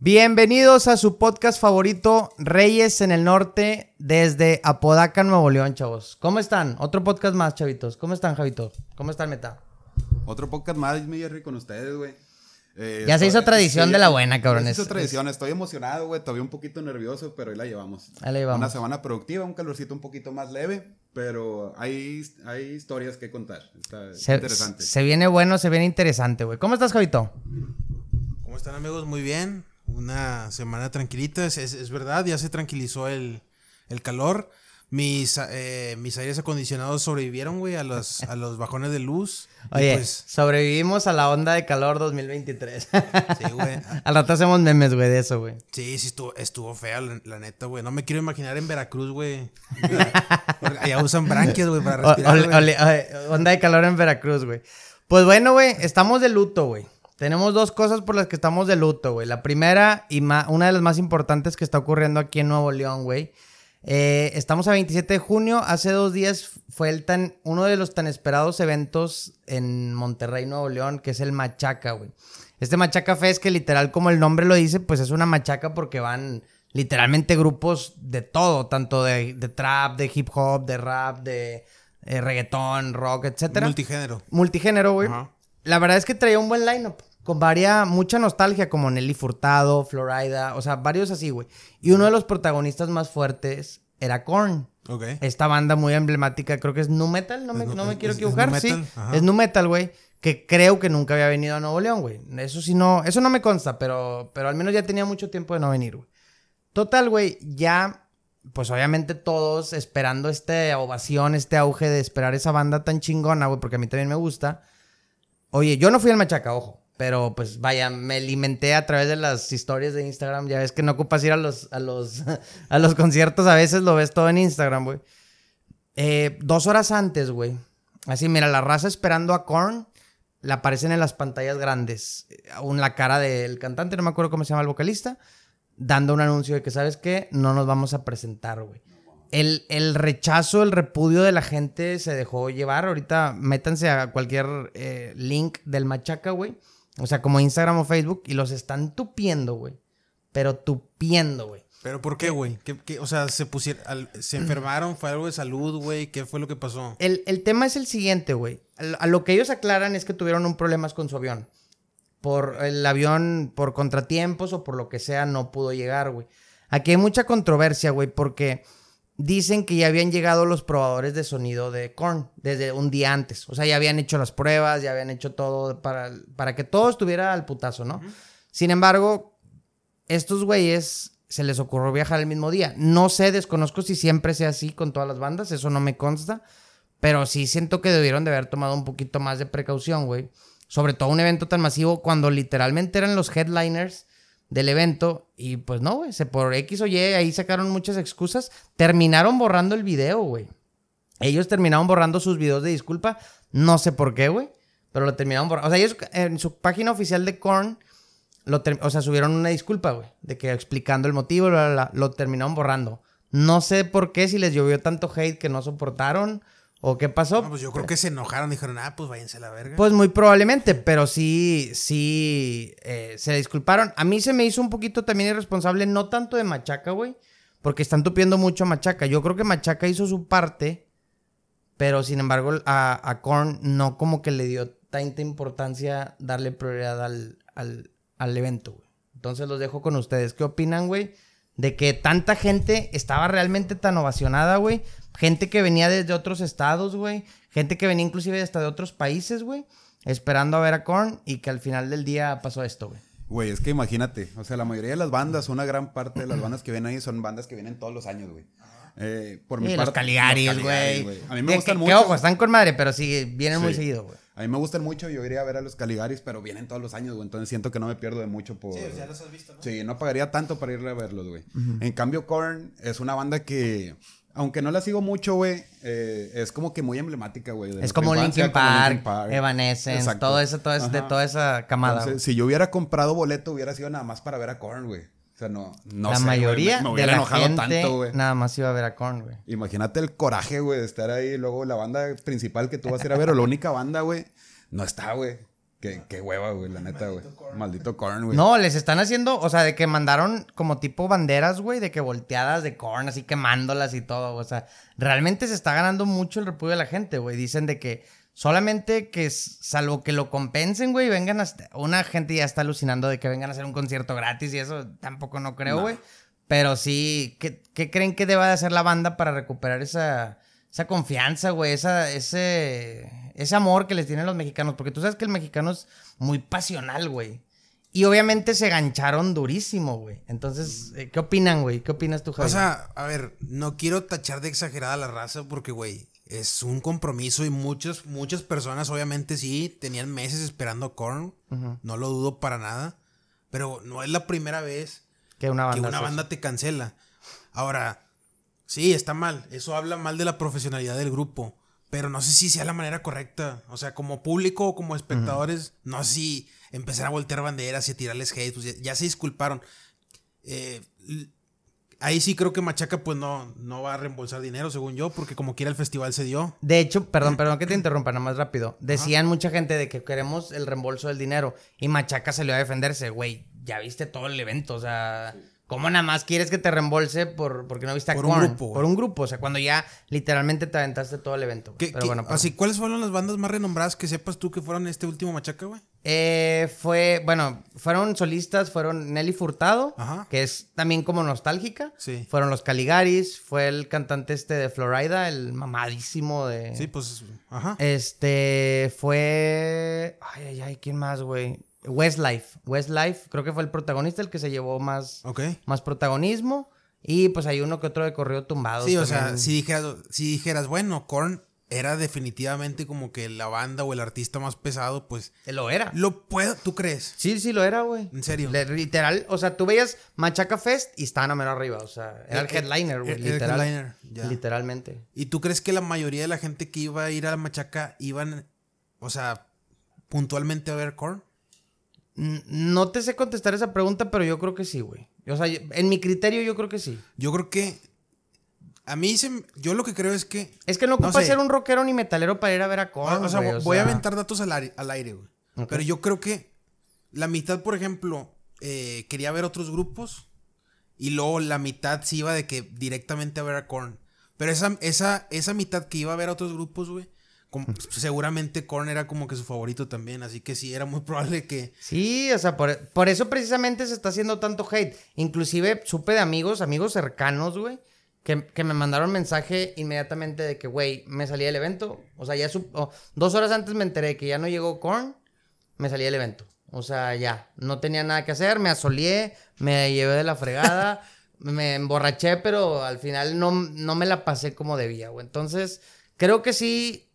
Bienvenidos a su podcast favorito, Reyes en el Norte, desde Apodaca, Nuevo León, chavos. ¿Cómo están? Otro podcast más, chavitos. ¿Cómo están, Javito? ¿Cómo está el meta? Otro podcast más, mi Jerry, con ustedes, güey. Eh, ya se hizo tradición de la buena, cabrón. Se hizo tradición. Estoy emocionado, güey. Todavía un poquito nervioso, pero ahí la llevamos. Ahí la llevamos. Una semana productiva, un calorcito un poquito más leve, pero hay, hay historias que contar. Está interesante. Se viene bueno, se viene interesante, güey. ¿Cómo estás, Javito? ¿Cómo están, amigos? Muy bien. Una semana tranquilita. Es, verdad, ya se tranquilizó el, el calor. Mis, eh, mis aires acondicionados sobrevivieron, güey, a los, a los bajones de luz. Oye, pues, sobrevivimos a la onda de calor 2023. sí, güey. Al rato hacemos memes, güey, de eso, güey. Sí, sí, estuvo, estuvo fea, la, neta, güey. No me quiero imaginar en Veracruz, güey. Allá usan branquias, güey, para respirar. onda de calor en Veracruz, güey. Pues bueno, güey, estamos de luto, güey. Tenemos dos cosas por las que estamos de luto, güey. La primera y una de las más importantes que está ocurriendo aquí en Nuevo León, güey eh, estamos a 27 de junio. Hace dos días fue el tan, uno de los tan esperados eventos en Monterrey, Nuevo León, que es el Machaca, güey. Este Machaca Fest, que literal como el nombre lo dice, pues es una machaca porque van literalmente grupos de todo, tanto de, trap, de hip hop, de rap, de eh, reggaetón, rock, etcétera. Multigénero. Multigénero, güey. La verdad es que traía un buen lineup con varia, mucha nostalgia, como Nelly Furtado, Florida, o sea, varios así, güey. Y uno de los protagonistas más fuertes era Korn. Ok. Esta banda muy emblemática, creo que es Nu Metal, no me, no me quiero equivocar, sí. Es Nu Metal, güey. Que creo que nunca había venido a Nuevo León, güey. Eso sí no, eso no me consta, pero, pero al menos ya tenía mucho tiempo de no venir, güey. Total, güey, ya, pues obviamente todos esperando esta ovación, este auge de esperar esa banda tan chingona, güey, porque a mí también me gusta. Oye, yo no fui al Machaca, ojo. Pero pues vaya, me alimenté a través de las historias de Instagram. Ya ves que no ocupas ir a los, a los, a los conciertos, a veces lo ves todo en Instagram, güey. Eh, dos horas antes, güey. Así, mira, la raza esperando a Korn, le aparecen en las pantallas grandes. Aún la cara del cantante, no me acuerdo cómo se llama el vocalista, dando un anuncio de que, ¿sabes qué? No nos vamos a presentar, güey. El, el, rechazo, el repudio de la gente se dejó llevar. Ahorita métanse a cualquier eh, link del Machaca, güey o sea, como Instagram o Facebook, y los están tupiendo, güey. Pero tupiendo, güey. ¿Pero por qué, güey? ¿Qué, o sea, se pusieron, se enfermaron, fue algo de salud, güey. ¿Qué fue lo que pasó? El, tema es el siguiente, güey. A lo que ellos aclaran es que tuvieron un problema con su avión. Por el avión, por contratiempos o por lo que sea, no pudo llegar, güey. Aquí hay mucha controversia, güey, porque dicen que ya habían llegado los probadores de sonido de Korn desde un día antes. O sea, ya habían hecho las pruebas, ya habían hecho todo para, para que todo estuviera al putazo, ¿no? Sin embargo, estos güeyes se les ocurrió viajar el mismo día. No sé, desconozco si siempre sea así con todas las bandas, eso no me consta. Pero sí siento que debieron de haber tomado un poquito más de precaución, güey. Sobre todo un evento tan masivo cuando literalmente eran los headliners del evento. Y pues no, güey, se por X o Y, ahí sacaron muchas excusas. Terminaron borrando el video, güey. Ellos terminaron borrando sus videos de disculpa. No sé por qué, güey. Pero lo terminaron borrando. O sea, ellos en su página oficial de Korn, lo o sea, subieron una disculpa, güey. De que explicando el motivo, lo terminaron borrando. No sé por qué, si les llovió tanto hate que no soportaron. ¿O qué pasó? pues yo creo que se enojaron, dijeron, ah, pues váyanse a la verga. Pues muy probablemente, pero sí, sí, eh, se disculparon. A mí se me hizo un poquito también irresponsable, no tanto de Machaca, güey, porque están tupiendo mucho a Machaca. Yo creo que Machaca hizo su parte, pero sin embargo a, a Korn no como que le dio tanta importancia darle prioridad al, al, al evento, güey. Entonces los dejo con ustedes. ¿Qué opinan, güey? De que tanta gente estaba realmente tan ovacionada, güey Gente que venía desde otros estados, güey. Gente que venía inclusive hasta de otros países, güey. Esperando a ver a Korn y que al final del día pasó esto, güey. Güey, es que imagínate, o sea, la mayoría de las bandas, una gran parte de las bandas que vienen ahí son bandas que vienen todos los años, güey. Eh, por mi los Caligaris, güey. A mí me gustan mucho. Que ojo, están con madre, pero sí, vienen muy seguido, güey. A mí me gustan mucho, yo iría a ver a los Caligaris, pero vienen todos los años, güey. Entonces siento que no me pierdo de mucho por. Sí, ya los has visto, ¿no? Sí, no pagaría tanto para ir a verlos, güey. En cambio, Korn es una banda que aunque no la sigo mucho, güey, eh, es como que muy emblemática, güey. Es como Linkin, Park, Evanescence, todo eso, todo eso de toda esa camada. si yo hubiera comprado boleto, hubiera sido nada más para ver a Korn, güey. O sea, no, no La mayoría me, de la enojado gente tanto, güey. Nada más iba a ver a Korn, güey. Imagínate el coraje, güey, de estar ahí. Luego la banda principal que tú vas a ir a ver, o la única banda, güey, no está, güey. Qué, qué hueva, güey, la neta, güey. Maldito corn, güey. No, les están haciendo, o sea, de que mandaron como tipo banderas, güey, de que volteadas de corn, así quemándolas y todo. O sea, realmente se está ganando mucho el repudio de la gente, güey. Dicen de que solamente que, salvo que lo compensen, güey, vengan hasta. Una gente ya está alucinando de que vengan a hacer un concierto gratis y eso tampoco no creo, No. güey. Pero sí, ¿qué, qué creen que deba de hacer la banda para recuperar esa, esa confianza, güey? Esa, ese, ese amor que les tienen los mexicanos. Porque tú sabes que el mexicano es muy pasional, güey. Y obviamente se gancharon durísimo, güey. Entonces, eh, ¿qué opinan, güey? ¿Qué opinas tú, Javi? O sea, a ver, no quiero tachar de exagerada la raza porque, güey, es un compromiso y muchas, muchas personas obviamente sí tenían meses esperando Korn. No lo dudo para nada. Pero no es la primera vez que una banda. que una hace banda te cancela. Ahora, sí, está mal. Eso habla mal de la profesionalidad del grupo. Pero no sé si sea la manera correcta. O sea, como público o como espectadores, no sé si empezar a voltear banderas y a tirarles hate. Pues ya, ya se disculparon. Eh, ahí sí creo que Machaca pues no, no va a reembolsar dinero, según yo, porque como quiera el festival se dio. De hecho, perdón, perdón que te interrumpa, nada más rápido. Decían mucha gente de que queremos el reembolso del dinero. Y Machaca salió a defenderse, güey. Ya viste todo el evento, o sea. ¿Cómo nada más quieres que te reembolse por, porque no viste a Por un grupo. Por un grupo, o sea, cuando ya literalmente te aventaste todo el evento. ¿Qué- Pero qué- bueno, perdón. así, ¿cuáles fueron las bandas más renombradas que sepas tú que fueron este último Machaca, güey? Eh, fue, bueno, fueron solistas, fueron Nelly Furtado, Ajá. que es también como nostálgica. Sí. Fueron los Caligaris, fue el cantante este de Florida, el mamadísimo de... Sí, pues, ajá. Este fue. Ay, ay, ay, ¿quién más, güey? Westlife. Westlife, creo que fue el protagonista, el que se llevó más, Ok. más protagonismo. Y pues hay uno que otro de corrido tumbado. Sí, o sea, si dijeras, si dijeras, bueno, Korn era definitivamente como que la banda o el artista más pesado, pues Lo era. lo puedo, ¿tú crees? Sí, sí, lo era, güey. ¿En serio? Le- literal, o sea, tú veías Machaca Fest y estaban a menos arriba. O sea, era el Eh, eh, headliner, güey. el Literal. headliner, ya. Literalmente. ¿Y tú crees que la mayoría de la gente que iba a ir a la Machaca iban, o sea, puntualmente a ver Korn? No te sé contestar esa pregunta, pero yo creo que sí, güey. O sea, en mi criterio, yo creo que sí. Yo creo que a mí se, yo lo que creo es que Es que no No ocupa sé. ser un rockero ni metalero para ir a ver a Korn. o sea, güey, voy a aventar datos al aire, al aire, güey. Pero yo creo que la mitad, por ejemplo, eh, quería ver otros grupos y luego la mitad se iba de que directamente a ver a Korn. Pero esa, esa, esa mitad que iba a ver a otros grupos, güey, como- seguramente Korn era como que su favorito también, así que sí, era muy probable que... Sí, o sea, por, por eso precisamente se está haciendo tanto hate. Inclusive supe de amigos, amigos cercanos, güey, que, que me mandaron mensaje inmediatamente de que, güey, me salí del evento. O sea, ya su- dos horas antes me enteré que ya no llegó Korn, me salí del evento. O sea, ya, no tenía nada que hacer, me asolié, me llevé de la fregada, me emborraché, pero al final no, no me la pasé como debía, güey. Entonces, creo que sí,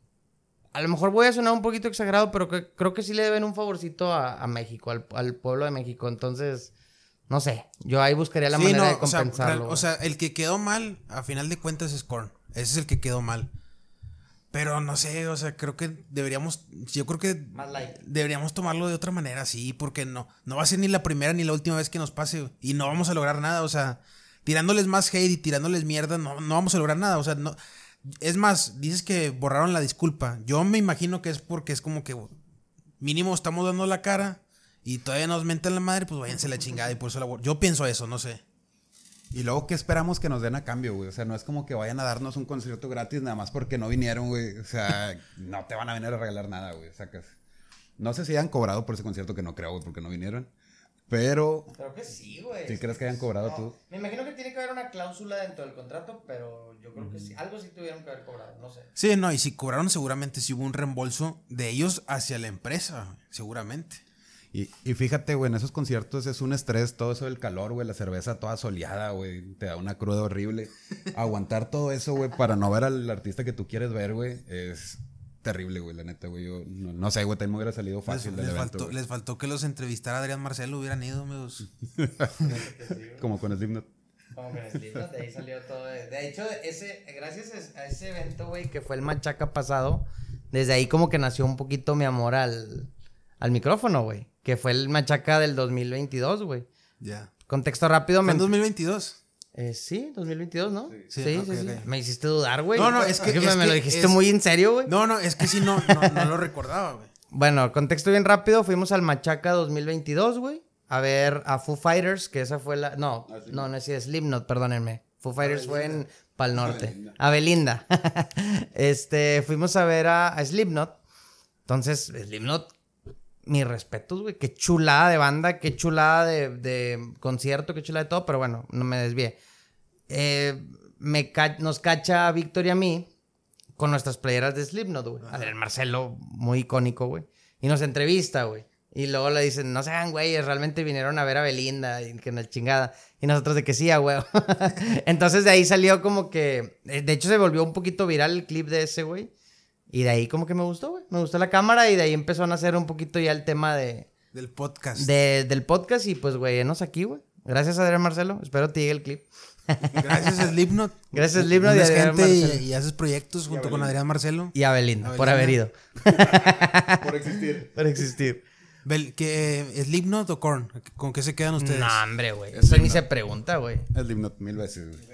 a lo mejor voy a sonar un poquito exagerado, pero que- creo que sí le deben un favorcito a, a México, al, al pueblo de México. Entonces, no sé, yo ahí buscaría la Sí, manera no, de o sea, compensarlo. o sea, el que quedó mal, a final de cuentas, es Korn. Ese es el que quedó mal. Pero no sé, o sea, creo que deberíamos, yo creo que Más light. deberíamos tomarlo de otra manera, sí, porque no, no va a ser ni la primera ni la última vez que nos pase y no vamos a lograr nada, o sea, tirándoles más hate y tirándoles mierda, no, no vamos a lograr nada, o sea, no. Es más, dices que borraron la disculpa. Yo me imagino que es porque es como que mínimo estamos dando la cara y todavía nos mentan la madre, pues váyanse la chingada y por eso la Yo pienso eso, no sé. Y luego, ¿qué esperamos que nos den a cambio, güey? O sea, no es como que vayan a darnos un concierto gratis nada más porque no vinieron, güey. O sea, no te van a venir a regalar nada, güey. Sacas. No sé si hayan cobrado por ese concierto, que no creo, güey, porque no vinieron. Pero, Creo que sí, güey. ¿sí crees que hayan cobrado tú? Me imagino que tiene que haber una cláusula dentro del contrato, pero yo creo que sí. Algo sí tuvieron que haber cobrado, no sé. Sí, no, y si cobraron seguramente si hubo un reembolso de ellos hacia la empresa, seguramente. Y, y fíjate, güey, en esos conciertos es un estrés, todo eso del calor, güey, la cerveza toda soleada, güey, te da una cruda horrible. Aguantar todo eso, güey, para no ver al artista que tú quieres ver, güey, es terrible, güey, la neta, güey. Yo no, no sé, güey, también me hubiera salido Les, fácil del les evento. faltó, güey. les faltó que los entrevistara Adrián Marcelo, hubieran ido, amigos. Como con Slipknot. Como con Slipknot, de ahí salió todo. De, de hecho, ese, gracias a ese evento, güey, que fue el Machaca pasado, desde ahí como que nació un poquito mi amor al, al micrófono, güey. Que fue el Machaca del 2022, güey. Ya. Contexto rápido. Fue Me... en 2022. Eh, sí, 2022, ¿no? Sí, Sí, sí, ok, sí. Me hiciste dudar, güey. No, no, es que- me, es me lo que dijiste es- muy en serio, güey. No, no, es que sí, no, no, no lo recordaba, güey. Bueno, contexto bien rápido. Fuimos al Machaca 2022, güey. A ver a Foo Fighters, que esa fue la. No, Ah, sí. no, no es Slipknot, perdónenme. Foo Fighters fue en Pal Norte. A Belinda. este, fuimos a ver a, a Slipknot. Entonces, Slipknot, mis respetos, güey. Qué chulada de banda, qué chulada de, de concierto, qué chulada de todo, pero bueno, no me desvié. Eh, me ca- nos cacha a Víctor y a mí con nuestras playeras de Slipknot, güey. Adrián Marcelo, muy icónico, güey. Y nos entrevista, güey. Y luego le dicen, no se hagan güeyes, realmente vinieron a ver a Belinda y que la chingada. Y nosotros de que sí, a güey. Entonces de ahí salió como que, eh, de hecho se volvió un poquito viral el clip de ese, güey. Y de ahí como que me gustó, güey. Me gustó la cámara y de ahí empezó a nacer un poquito ya el tema de, Del podcast. de- del podcast y pues, güey, enos aquí, güey. Gracias, Adrián Marcelo. Espero te llegue el clip. Gracias Slipknot. Gracias, Slipknot y gente y, y haces proyectos junto con. Adrián Marcelo. Y a Belinda, por haber ido. Por existir. por existir. Bel- ¿qué, eh, ¿Slipknot o Korn? ¿Con qué se quedan ustedes? No, hombre, güey. Es Eso ni se pregunta, güey. Slipknot mil veces, güey.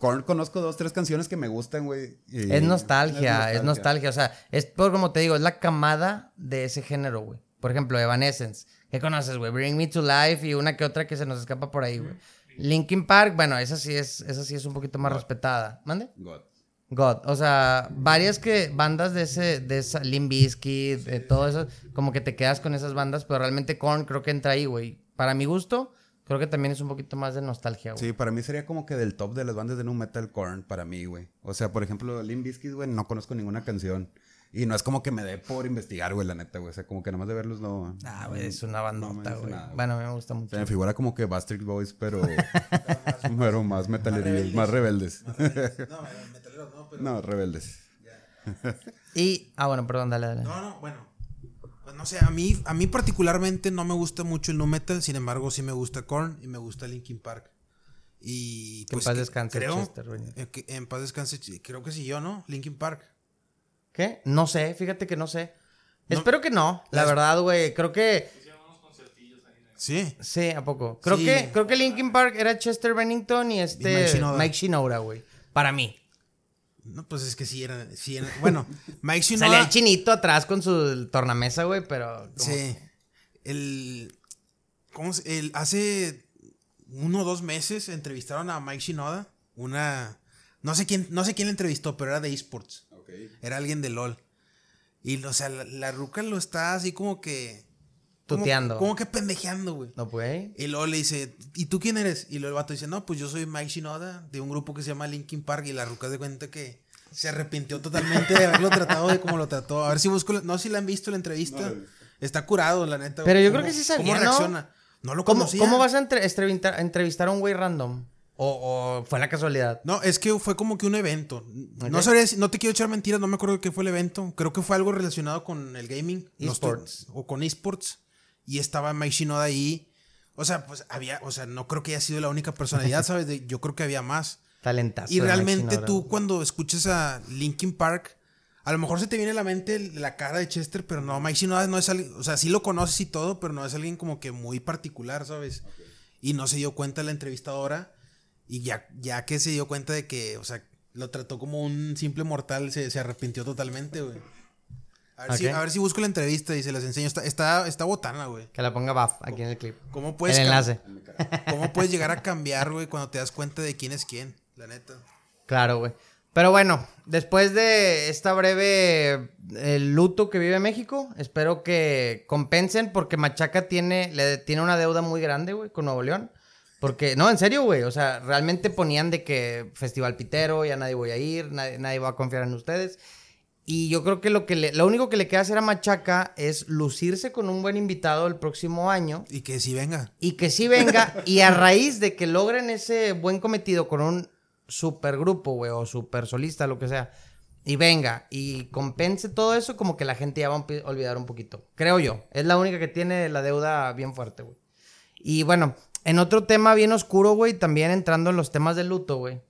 Korn, conozco dos, tres canciones que me gustan, güey. y- Es nostalgia, es nostalgia. O sea, es por como te digo, es la camada de ese género, güey. Por ejemplo, Evanescence. ¿Qué conoces, güey? Bring Me to Life y una que otra que se nos escapa por ahí, güey. Linkin Park, bueno, esa sí es, esa sí es un poquito más respetada. ¿Mande? God. God. O sea, varias que bandas de ese, de esa, de todo eso, como que te quedas con esas bandas, pero realmente Korn creo que entra ahí, güey. Para mi gusto, creo que también es un poquito más de nostalgia, güey. Sí, para mí sería como que del top de las bandas de nu metal Korn, para mí, güey. O sea, por ejemplo, Limp Bizkit, güey, no conozco ninguna canción. Y no es como que me dé por investigar, güey, la neta, güey. O sea, como que nomás de verlos no... Ah, güey, es una bandota, güey. nada, bueno, a mí me gusta Se mucho. me figura como que Bastard Boys, pero... pero más metalerillos, más rebeldes. No, metaleros no, pero... no, rebeldes. Y, ah, bueno, perdón, dale, dale. No, no, bueno. Pues no sé, a mí, a mí particularmente no me gusta mucho el nu metal, sin embargo sí me gusta Korn y me gusta Linkin Park. Y Que en pues, paz que- descanse, creo, Chester, güey. eh, que en paz descanse, creo que sí yo, ¿no? Linkin Park. ¿Qué? No sé, fíjate que no sé. No. Espero que no, la verdad, güey. Creo que, Sí. sí, ¿a poco? Creo Sí. que, creo que Linkin Park era Chester Bennington y este Y. Mike Shinoda, güey. Para mí. No, pues es que sí eran, sí eran- bueno, Mike Salía Shinoda. el chinito atrás con su tornamesa, güey, pero... Sí. El, ¿cómo se- el- hace uno o dos meses entrevistaron a Mike Shinoda, una no sé quién, no sé quién le entrevistó, pero era de esports. Era alguien de LOL. Y, o sea, la, la ruca lo está así como que. Como- Tuteando. Como, que pendejeando, güey. No, güey. Y luego le dice, ¿y tú quién eres? Y luego el vato dice, no, pues yo soy Mike Shinoda, de un grupo que se llama Linkin Park. Y la ruca se cuenta que se arrepintió totalmente de haberlo tratado de como lo trató. A ver si busco, la- no sé si la han visto la entrevista. Está curado, la neta. Pero yo ¿Cómo- creo que sí sabía, ¿Cómo reacciona? No lo ¿Cómo, conocía. cómo vas a entre- entrevistar, entrevistar a un güey random? O, o fue la casualidad? No, es que fue como que un evento. No sabría, si- no te quiero echar mentiras, no me acuerdo de qué fue el evento. Creo que fue algo relacionado con el gaming. Esports. o con esports. Y estaba Mike Shinoda ahí. O sea, pues había, o sea, no creo que haya sido la única personalidad, ¿sabes? De- yo creo que había más. Talentazo. Y realmente tú cuando escuches a Linkin Park, a lo mejor se te viene a la mente la cara de Chester, pero no, Mike Shinoda no es alguien, o sea, sí lo conoces y todo, pero no es alguien como que muy particular, ¿sabes? Y no se dio cuenta la entrevistadora y ya, ya que se dio cuenta de que, o sea, lo trató como un simple mortal, se, se arrepintió totalmente, güey. A ver, si, Ok. a ver si busco la entrevista y se las enseño. Está, está, está botana, güey. Que la ponga Buff aquí en el clip. ¿Cómo puedes, el enlace. ¿Cómo puedes llegar a cambiar, güey, cuando te das cuenta de quién es quién? La neta. Claro, güey. Pero bueno, después de esta breve el luto que vive México, espero que compensen porque Machaca tiene, le, tiene una deuda muy grande, güey, con Nuevo León. Porque, no, en serio, güey, o sea, realmente ponían de que Festival Pitero, ya nadie voy a ir, nadie, nadie va a confiar en ustedes. Y yo creo que lo, que le- lo único que le queda hacer a Machaca es lucirse con un buen invitado el próximo año Y que si venga. y que sí venga y a raíz de que logren ese buen cometido con un super grupo, güey, o super solista, lo que sea, y venga y compense todo eso, como que la gente ya va a olvidar un poquito. Creo yo. Es la única que tiene la deuda bien fuerte, güey. Y bueno, en otro tema bien oscuro, güey, también entrando en los temas de luto, güey,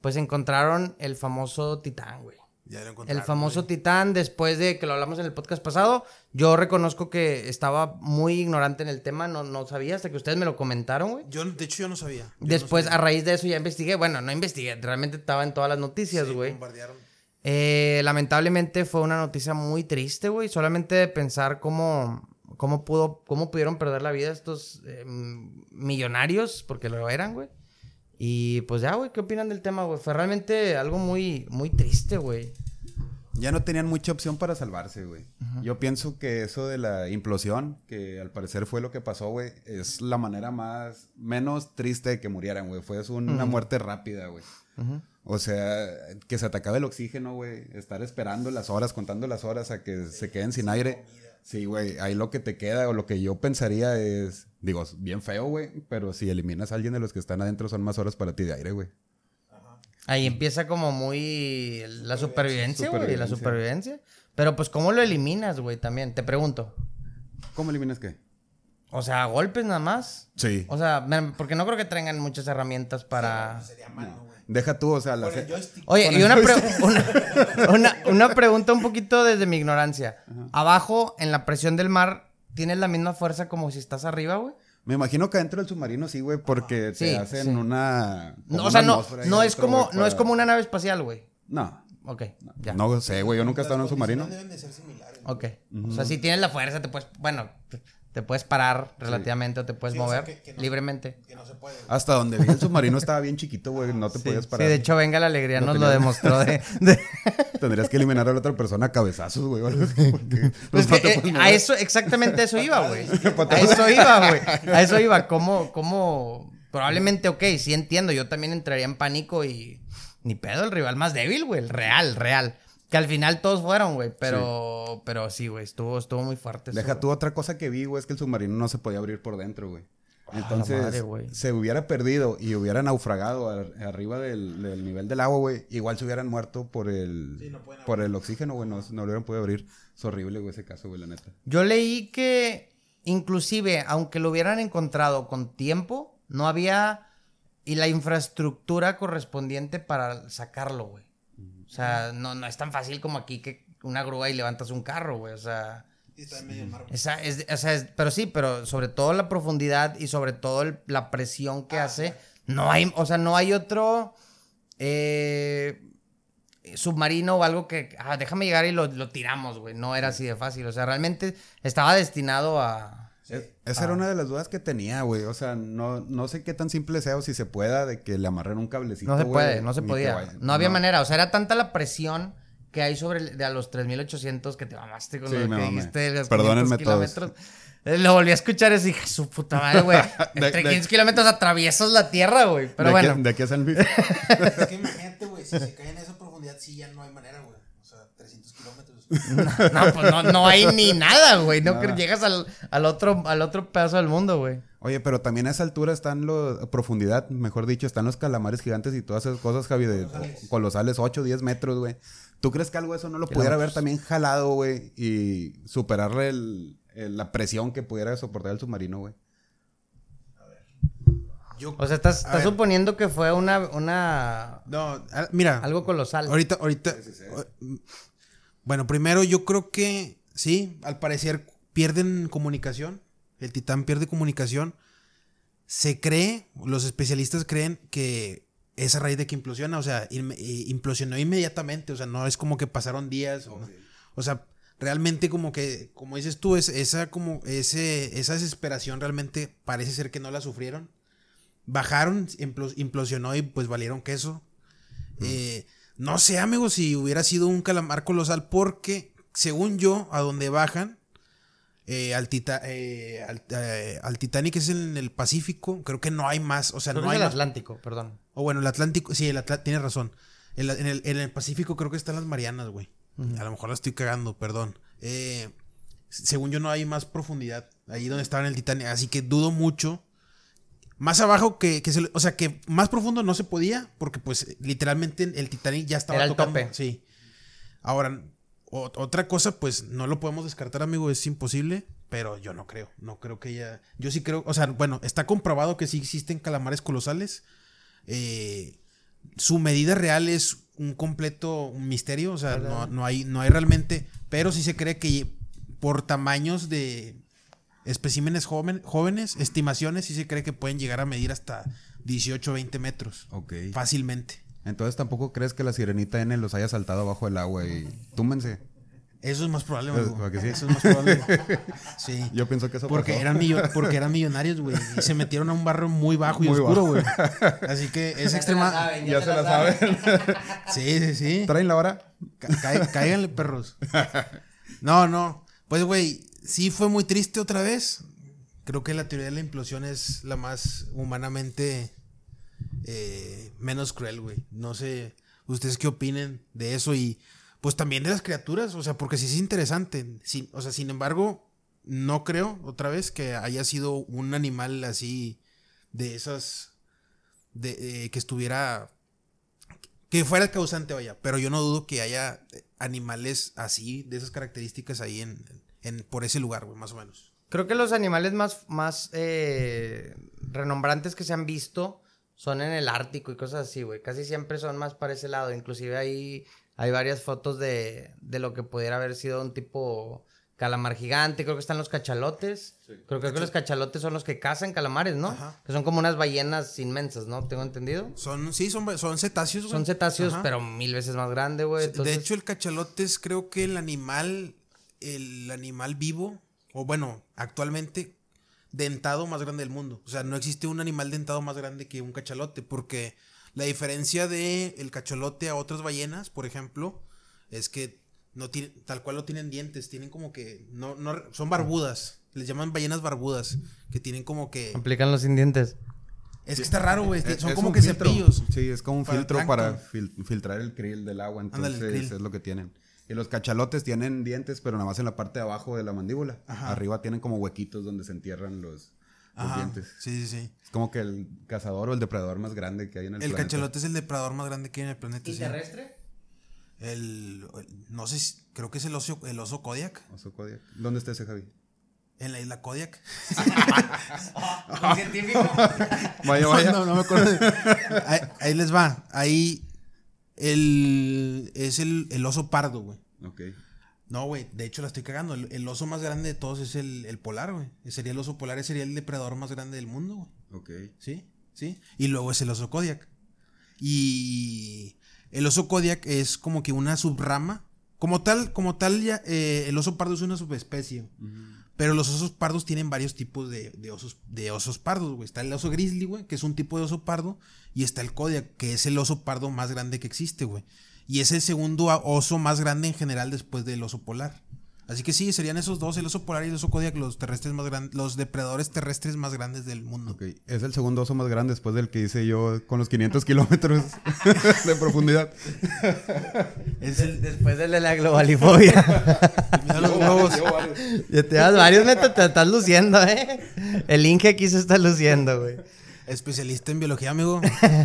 pues encontraron el famoso Titán, güey. Ya lo El famoso güey. Titán, después de que lo hablamos en el podcast pasado, yo reconozco que estaba muy ignorante en el tema, no, no sabía hasta que ustedes me lo comentaron, güey. Yo, de hecho, yo no sabía. Yo no Después, sabía. a raíz de eso, ya investigué. Bueno, no investigué, realmente estaba en todas las noticias, Sí, güey. bombardearon. Eh, lamentablemente fue una noticia muy triste, güey. Solamente de pensar cómo, cómo, pudo, cómo pudieron perder la vida estos eh, millonarios, porque lo eran, güey. Y pues ya, güey, ¿qué opinan del tema, güey? Fue realmente algo muy, muy triste, güey. Ya no tenían mucha opción para salvarse, güey. Yo pienso que eso de la implosión, que al parecer fue lo que pasó, güey, es la manera más, menos triste de que murieran, güey. Fue una muerte rápida, güey. O sea, que se atacaba el oxígeno, güey. Estar esperando las horas, contando las horas a que se queden sin aire. Sí, güey. Ahí lo que te queda o lo que yo pensaría es, digo, bien feo, güey. Pero si eliminas a alguien de los que están adentro, son más horas para ti de aire, güey. Ahí empieza como muy la supervivencia, güey, la supervivencia. Pero pues, ¿cómo lo eliminas, güey? También, te pregunto. ¿Cómo eliminas qué? O sea, golpes nada más. Sí. O sea, porque no creo que tengan muchas herramientas para... sería Deja tú, o sea, la... Oye, y una, una, pregunta un poquito desde mi ignorancia. Abajo, en la presión del mar, ¿tienes la misma fuerza como si estás arriba, güey? Me imagino que adentro del submarino sí, güey, porque te hacen una... No, o sea, no, no es como, no es como una nave espacial, güey. No. Ok, ya. No sé, güey, yo nunca he estado en un submarino. Deben de ser similares. Ok. O sea, si tienes la fuerza, te puedes... Bueno, te puedes parar relativamente o te puedes mover libremente. Que no se puede. Hasta donde vi el submarino estaba bien chiquito, güey, no te podías parar. Sí, de hecho, venga la alegría nos lo demostró de, Tendrías que eliminar a la otra persona a cabezazos, güey. Pues eh, a eso, exactamente eso iba, güey. A eso iba, güey. A eso iba. ¿Cómo, cómo? Probablemente, ok, sí entiendo. Yo también entraría en pánico y... Ni pedo, el rival más débil, güey. El real, real. Que al final todos fueron, güey. Pero, sí. pero sí, güey. Estuvo, estuvo muy fuerte. Deja tú otra cosa que vi, güey. Es que el submarino no se podía abrir por dentro, güey. Ah, Entonces, se hubiera perdido y hubiera naufragado arriba del, nivel del agua, güey. Igual se hubieran muerto por el, por el oxígeno, güey. No, no lo hubieran podido abrir. Es horrible, güey, ese caso, güey, la neta. Yo leí que, inclusive, aunque lo hubieran encontrado con tiempo, no había y la infraestructura correspondiente para sacarlo, güey. O sea, no, no es tan fácil como aquí que una grúa y levantas un carro, güey. O sea. está en medio mar. Esa, es, o sea, pero sí, pero sobre todo la profundidad y sobre todo la presión que ah, hace. No hay, o sea, no hay otro eh, submarino o algo que, ah, déjame llegar y lo, lo tiramos, güey. No era así de fácil. O sea, realmente estaba destinado a, esa era ah. una de las dudas que tenía, güey. O sea, no, no sé qué tan simple sea o si se pueda de que le amarren un cablecito. No se puede, no se podía. No había manera. O sea, era tanta la presión que hay sobre de a los 3800 que te mamaste con lo que dijiste. Los Perdónenme kilómetros. Eh, lo volví a escuchar y dije, su puta madre, güey. Entre 500 kilómetros atraviesas la tierra, güey. Pero bueno. de aquí a San Luis. es que imagínate, güey, si se cae en esa profundidad, sí ya no hay manera, güey. O sea, 300 kilómetros. No, pues no, no hay ni nada, güey. No llegas al, al, otro, al otro pedazo del mundo, güey. Oye, pero también a esa altura están los, profundidad, mejor dicho, están los calamares gigantes y todas esas cosas, Javi, de colosales, 8, 10 metros, güey. ¿Tú crees que algo de eso no lo pudiera haber también jalado, güey, y superarle el, la presión que pudiera soportar el submarino, güey? o sea, estás, suponiendo que fue una, una... No, mira. Algo colosal. Ahorita, ahorita... Bueno, primero yo creo que sí, al parecer pierden comunicación. El titán pierde comunicación. Se cree, los especialistas creen que esa raíz de que implosiona, o sea, eh, implosionó inmediatamente, o sea, no es como que pasaron días, o, sea, realmente como que, como dices tú, es, esa como, ese, esa desesperación realmente parece ser que no la sufrieron. Bajaron, implosionó y pues valieron queso. Eh, no sé, amigo, si hubiera sido un calamar colosal, porque según yo, a donde bajan, eh, al, eh, eh, al, Titanic es en el Pacífico, creo que no hay más, o sea, no, hay el Atlántico, perdón. O bueno, el Atlántico, sí, el tienes razón. En, el, Pacífico creo que están las Marianas, güey. A lo mejor la estoy cagando, perdón. según yo no hay más profundidad ahí donde estaba en el Titanic, así que dudo mucho más abajo que, se, o sea, que más profundo no se podía, porque pues literalmente el Titanic ya estaba Era el tope. Sí. Ahora, otra cosa, pues no lo podemos descartar, amigo, es imposible, pero yo no creo, no creo que ella, yo sí creo, o sea, bueno, está comprobado que sí existen calamares colosales. Eh, su medida real es un completo misterio, o sea, no, no, hay, no hay realmente, pero sí se cree que por tamaños de especímenes jóvenes, estimaciones, y se cree que pueden llegar a medir hasta 18 o 20 metros. Ok. Fácilmente. Entonces tampoco crees que la sirenita N los haya saltado abajo del agua y túmense. Eso es más probable, Pues, amigo. ¿para que sí? Eso es más probable. Sí. Yo pienso que eso Porque pasó. eran, millo- porque eran millonarios, güey. Y se metieron a un barrio muy bajo y Muy oscuro, bajo. güey. Así que es Ya extrema. se la saben, Ya se la saben. Sí, sí, sí. ¿Traen la hora? Ca- cáiganle, perros. No, no. Pues, güey, sí fue muy triste otra vez. Creo que la teoría de la implosión es la más humanamente eh, menos cruel, güey. No sé ustedes qué opinen de eso y pues también de las criaturas, o sea, porque sí es interesante. Sin- o sea, sin embargo, no creo otra vez que haya sido un animal así de esas de eh, que estuviera que fuera el causante, vaya, pero yo no dudo que haya eh, animales así, de esas características ahí en, en por ese lugar, güey, más o menos. Creo que los animales más, más eh, renombrantes que se han visto son en el Ártico y cosas así, güey. Casi siempre son más para ese lado. Inclusive ahí hay varias fotos de, de lo que pudiera haber sido un tipo calamar gigante. Creo que están los cachalotes. Creo, creo que los cachalotes son los que cazan calamares, ¿no? Ajá. Que son como unas ballenas inmensas, ¿no? Tengo entendido. Son, sí, son, son cetáceos, güey. Son cetáceos, Ajá. pero mil veces más grande, güey. De hecho, el cachalote es creo que el animal, el animal vivo, o bueno, actualmente dentado más grande del mundo. O sea, no existe un animal dentado más grande que un cachalote, porque la diferencia de el cachalote a otras ballenas, por ejemplo, es que no tiene, tal cual no tienen dientes, tienen como que, no, no, son barbudas, les llaman ballenas barbudas, que tienen como que, Aplican los sin dientes. es que está raro, güey, Es- son es como que filtro. cepillos. Sí, es como un Para filtro para fil- filtrar el krill del agua. Entonces, krill. es lo que tienen. Y los cachalotes tienen dientes, pero nada más en la parte de abajo de la mandíbula. Ajá. Arriba tienen como huequitos donde se entierran los, los dientes. sí, sí, sí. Es como que el cazador o el depredador más grande que hay en el, El planeta. cachalote es el depredador más grande que hay en el planeta. sí. terrestre? El, el- no sé, si- creo que es el oso, el oso Kodiak. Oso Kodiak. ¿Dónde está ese Javi? En la isla Kodiak. Un científico. Vaya, vaya. no, no me acuerdo. ahí, ahí les va. Ahí el, es el, el oso pardo, güey. Ok. No, güey, de hecho la estoy cagando. El, el oso más grande de todos es el, el polar, güey. Sería el oso polar, sería el depredador más grande del mundo, güey. Ok. ¿Sí? ¿Sí? Y luego es el oso Kodiak. Y el oso Kodiak es como que una subrama. Como tal, como tal, ya, eh, el oso pardo es una subespecie. Pero los osos pardos tienen varios tipos de, osos, de osos pardos, güey. Está el oso grizzly, güey, que es un tipo de oso pardo. Y está el Kodiak, que es el oso pardo más grande que existe, güey. Y es el segundo oso más grande en general después del oso polar. Así que sí, serían esos dos, el oso polar y el oso Kodiak, los terrestres más grandes, los depredadores terrestres más grandes del mundo. Ok. Es el segundo oso más grande después del que hice yo con los 500 kilómetros de profundidad. Es el, Después del de la globalifobia. Ya te das varios, neta, te estás luciendo, ¿eh? El Inge aquí se está luciendo, güey. Especialista en biología, amigo.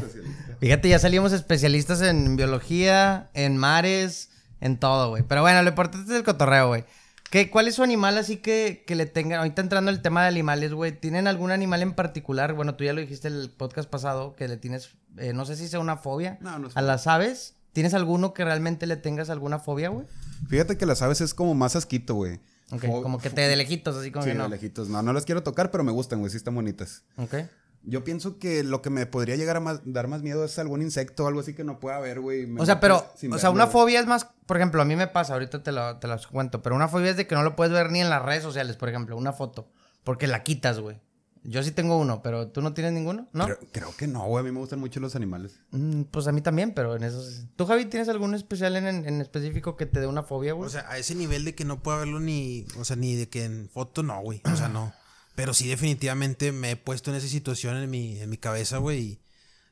Fíjate, ya salimos especialistas en biología, en mares, en todo, güey. Pero bueno, lo importante es el cotorreo, güey. ¿Qué, ¿Cuál es su animal así que, que le tengan? Ahorita entrando el tema de animales, güey. ¿Tienen algún animal en particular? Bueno, tú ya lo dijiste el podcast pasado, que le tienes, eh, no sé si sea una fobia. No, no es ¿A las aves? ¿Tienes alguno que realmente le tengas alguna fobia, güey? Fíjate que las aves es como más asquito, güey. Ok, Fo- como que te de lejitos, así como Sí, que no. de lejitos. No, no las quiero tocar, pero me gustan, güey. Sí están bonitas. Ok. Yo pienso que lo que me podría llegar a más- dar más miedo es algún insecto o algo así que no pueda ver, güey. Me O sea, pero, o sea, una fobia es más, por ejemplo, a mí me pasa, ahorita te lo, te las cuento, pero una fobia es de que no lo puedes ver ni en las redes sociales, por ejemplo, una foto, porque la quitas, güey. Yo sí tengo uno, pero tú no tienes ninguno, ¿no? Creo, creo que no, güey. A mí me gustan mucho los animales. Mm, pues a mí también, pero en eso... sí. ¿Tú, Javi, tienes algún especial en, en, en específico que te dé una fobia, güey? O sea, a ese nivel de que no puedo verlo ni, o sea, ni de que en foto, no, güey. O sea, no. Pero sí, definitivamente me he puesto en esa situación en mi, en mi cabeza, güey. Y,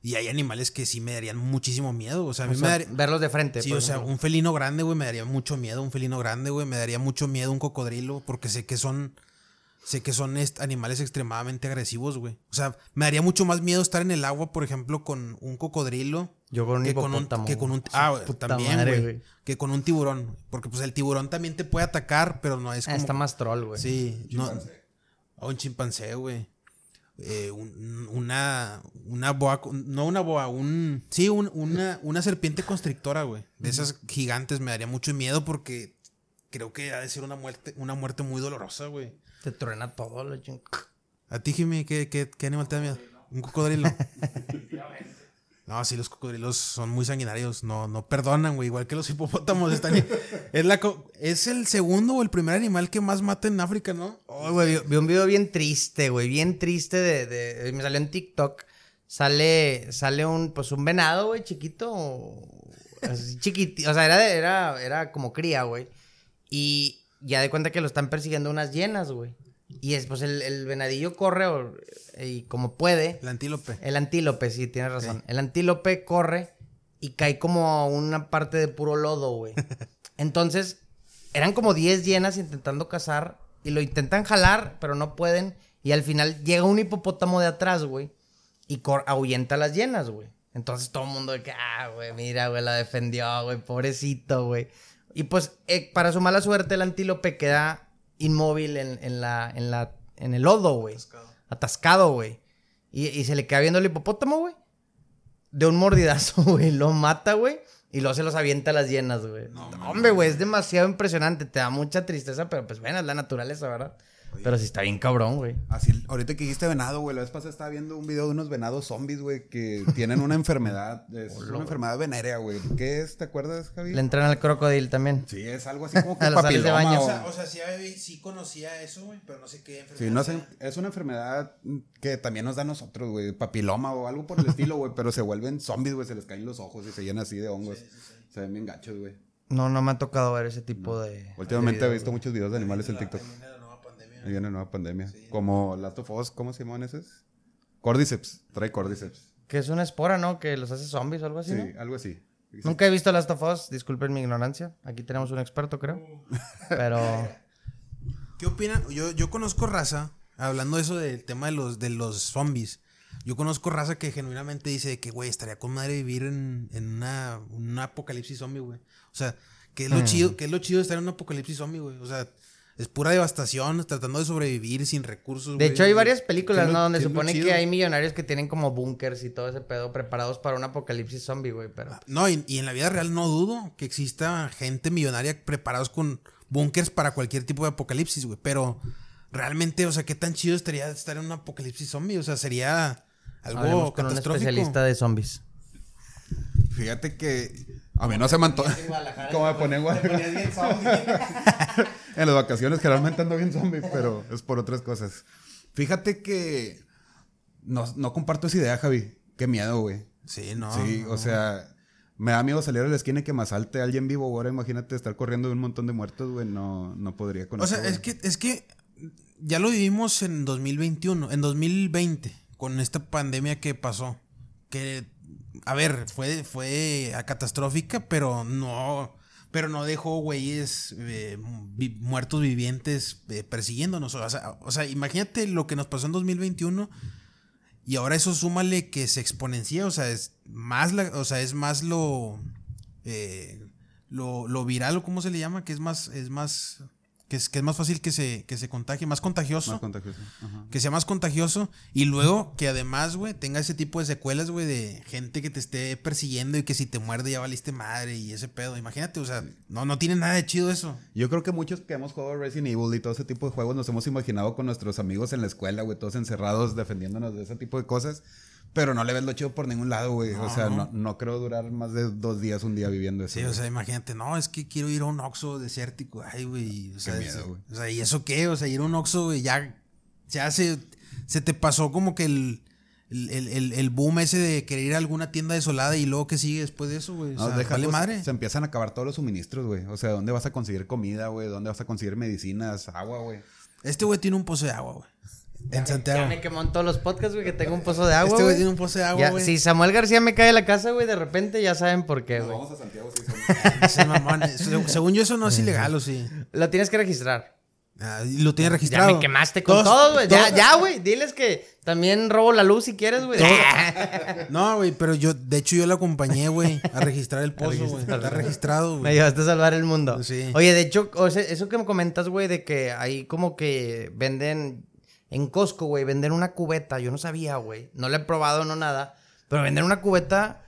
y hay animales que sí me darían muchísimo miedo. O sea, a mí O me sea, daría. verlos de frente. Sí, o sea, un felino grande, güey, me daría mucho miedo. Un felino grande, güey, me daría mucho miedo un cocodrilo. Porque sé que son. Sé que son est- animales extremadamente agresivos, güey. O sea, me daría mucho más miedo estar en el agua, por ejemplo, con un cocodrilo. Yo con un que con un, hipopótamo, que con un güey. ah, güey, también, madre, güey. güey. Que con un tiburón. Porque pues el tiburón también te puede atacar, pero no es Ah, como. está más troll, güey. Sí, no. O un chimpancé, güey. Eh, un- una, una boa, no una boa, un, sí, un- una, una serpiente constrictora, güey. De esas gigantes me daría mucho miedo porque creo que ha de ser una muerte, una muerte muy dolorosa, güey. Te truena todo, lo ching- A ti, Jimmy, ¿qué, qué, qué animal te da miedo? Un cocodrilo. No, sí, los cocodrilos son muy sanguinarios. No, no perdonan, güey. Igual que los hipopótamos. Están... es, la es el segundo o el primer animal que más mata en África, ¿no? Oh, güey, vi, vi un video bien triste, güey, bien triste de, de- me salió en TikTok. Sale, sale un, pues un venado, güey, chiquito, así chiquitito, o sea, era, de- era, era como cría, güey. Y ya de cuenta que lo están persiguiendo unas llenas, güey. Y es, pues el, el venadillo corre o- y como puede, El antílope. el antílope, sí, tienes razón. El antílope corre y cae como a una parte de puro lodo, güey. Entonces, eran como 10 llenas intentando cazar y lo intentan jalar, pero no pueden. Y al final llega un hipopótamo de atrás, güey, y ahuyenta a las llenas, güey. Entonces todo el mundo de que, ah, güey, mira, güey, la defendió, güey, pobrecito, güey. Y pues, eh, para su mala suerte, el antílope queda inmóvil en, en la, en la, en el lodo, güey. Atascado, güey. Y, y se le queda viendo el hipopótamo, güey. De un mordidazo, güey. Lo mata, güey. Y luego se los avienta a las llenas, güey. Hombre, güey, es demasiado impresionante. Te da mucha tristeza, pero pues bueno, es la naturaleza, ¿verdad? Pero sí está bien cabrón, güey. Así, ahorita que dijiste venado, güey, la vez pasada estaba viendo un video de unos venados zombies, güey, que tienen una enfermedad, es una enfermedad venérea, güey. ¿Qué es? ¿Te acuerdas, Javi? Le entran al crocodil también. Sí, es algo así como que A sales de papiloma. baño. o- O sea, sea, sí, conocía eso, güey, pero no sé qué Sí, no sé, es una enfermedad que también nos da a nosotros, güey, papiloma o algo por el estilo, güey, pero se vuelven zombies, güey, se les caen los ojos y se llenan así de hongos. Se ven bien gachos, güey. No, no me ha tocado ver ese tipo de. Últimamente de he visto muchos videos de animales en TikTok. Pandemia. Ahí viene nueva pandemia. Como Last of Us, ¿cómo se llaman esos? Cordyceps, trae cordyceps. Que es una espora, ¿no? Que los hace zombies o algo así. Sí, ¿no? algo así. Nunca he visto Last of Us, disculpen mi ignorancia. Aquí tenemos un experto, creo. Pero. ¿Qué opinan? Yo, yo conozco raza, hablando de eso del tema de los, de los zombies. Yo conozco raza que genuinamente dice que, güey, estaría con madre vivir en, en una, un apocalipsis zombie, güey. O sea, ¿qué es lo chido? ¿Qué es lo chido de estar en un apocalipsis zombie, güey? O sea, es pura devastación, tratando de sobrevivir sin recursos, De hecho, hay varias películas, ¿Qué es lo- ¿no? Donde supone que hay millonarios que tienen como búnkers y todo ese pedo preparados para un apocalipsis zombie, güey. Pero. No, y, y en la vida real no dudo que exista gente millonaria preparados con búnkers para cualquier tipo de apocalipsis, güey. Pero realmente, o sea, ¿qué tan chido estaría estar en un apocalipsis zombie? O sea, sería algo Hablemos con un catastrófico. especialista de zombies. Fíjate que a mí no se me antoja. Como me ponía en Guadalajara. En las vacaciones generalmente ando bien zombie, pero es por otras cosas. Fíjate que no, no comparto esa idea, Javi. Qué miedo, güey. Sí, no. sí, no. o sea, me da miedo salir a la esquina y que me asalte alguien vivo. Ahora imagínate estar corriendo de un montón de muertos, güey. No, no podría con O sea, güey. es que, es que ya lo vivimos en 2021, en 2020, con esta pandemia que pasó. Que, a ver, fue, fue catastrófica, pero no, pero no dejó güeyes eh, muertos vivientes eh, persiguiéndonos. O sea, o sea, imagínate lo que nos pasó en 2021 y ahora eso súmale que se exponencia, o sea, es más, la, o sea, es más lo, eh, lo, lo viral o cómo se le llama, que es más, es más, que es, que es más fácil que se, que se contagie, más contagioso. Más contagioso. Ajá. que sea más contagioso y luego que además, güey, tenga ese tipo de secuelas, güey, de gente que te esté persiguiendo y que si te muerde ya valiste madre y ese pedo. Imagínate, o sea, no, no tiene nada de chido eso. Yo creo que muchos que hemos jugado Resident Evil y todo ese tipo de juegos nos hemos imaginado con nuestros amigos en la escuela, güey, todos encerrados defendiéndonos de ese tipo de cosas. Pero no le ves lo chido por ningún lado, güey. o sea, no. no. No, creo durar más de dos días, un día viviendo eso. Sí, o sea, imagínate, no, es que quiero ir a un Oxxo desértico. Ay, güey, o sea, miedo, es- güey. o sea, ¿y eso qué? O sea, ir a un Oxxo, güey, ya, ya se, se te pasó como que el, el, el- el- boom ese de querer ir a alguna tienda desolada y luego que sigue después de eso, güey. O No, sea, vale tú, madre. Se empiezan a acabar todos los suministros, güey. O sea, ¿dónde vas a conseguir comida, güey? ¿Dónde vas a conseguir medicinas, agua, güey? Este güey tiene un pozo de agua, güey. En Santiago. Ya me quemó en todos los podcasts, güey, que tengo un pozo de agua, Este güey tiene un pozo de agua, Ya, güey. si Samuel García me cae de la casa, güey, de repente ya saben por qué, güey. a Santiago, sí, Ese mamón, eh, se- según yo, eso no es ilegal, ¿o sí? Lo tienes que registrar. Ah, lo tiene Ya registrado. me quemaste con Todos- todo, güey. Ya, todos- ya, güey. Diles que también robo la luz si quieres, güey. No, güey, pero yo, de hecho, yo lo acompañé, güey, a registrar el pozo, güey. Está registrado, Me güey. ayudaste a salvar el mundo. Sí. Oye, de hecho, o sea, eso que me comentas, güey, de que ahí como que venden en Costco, güey, venden una cubeta. Yo no sabía, güey. No la he probado, no nada. Pero venden una cubeta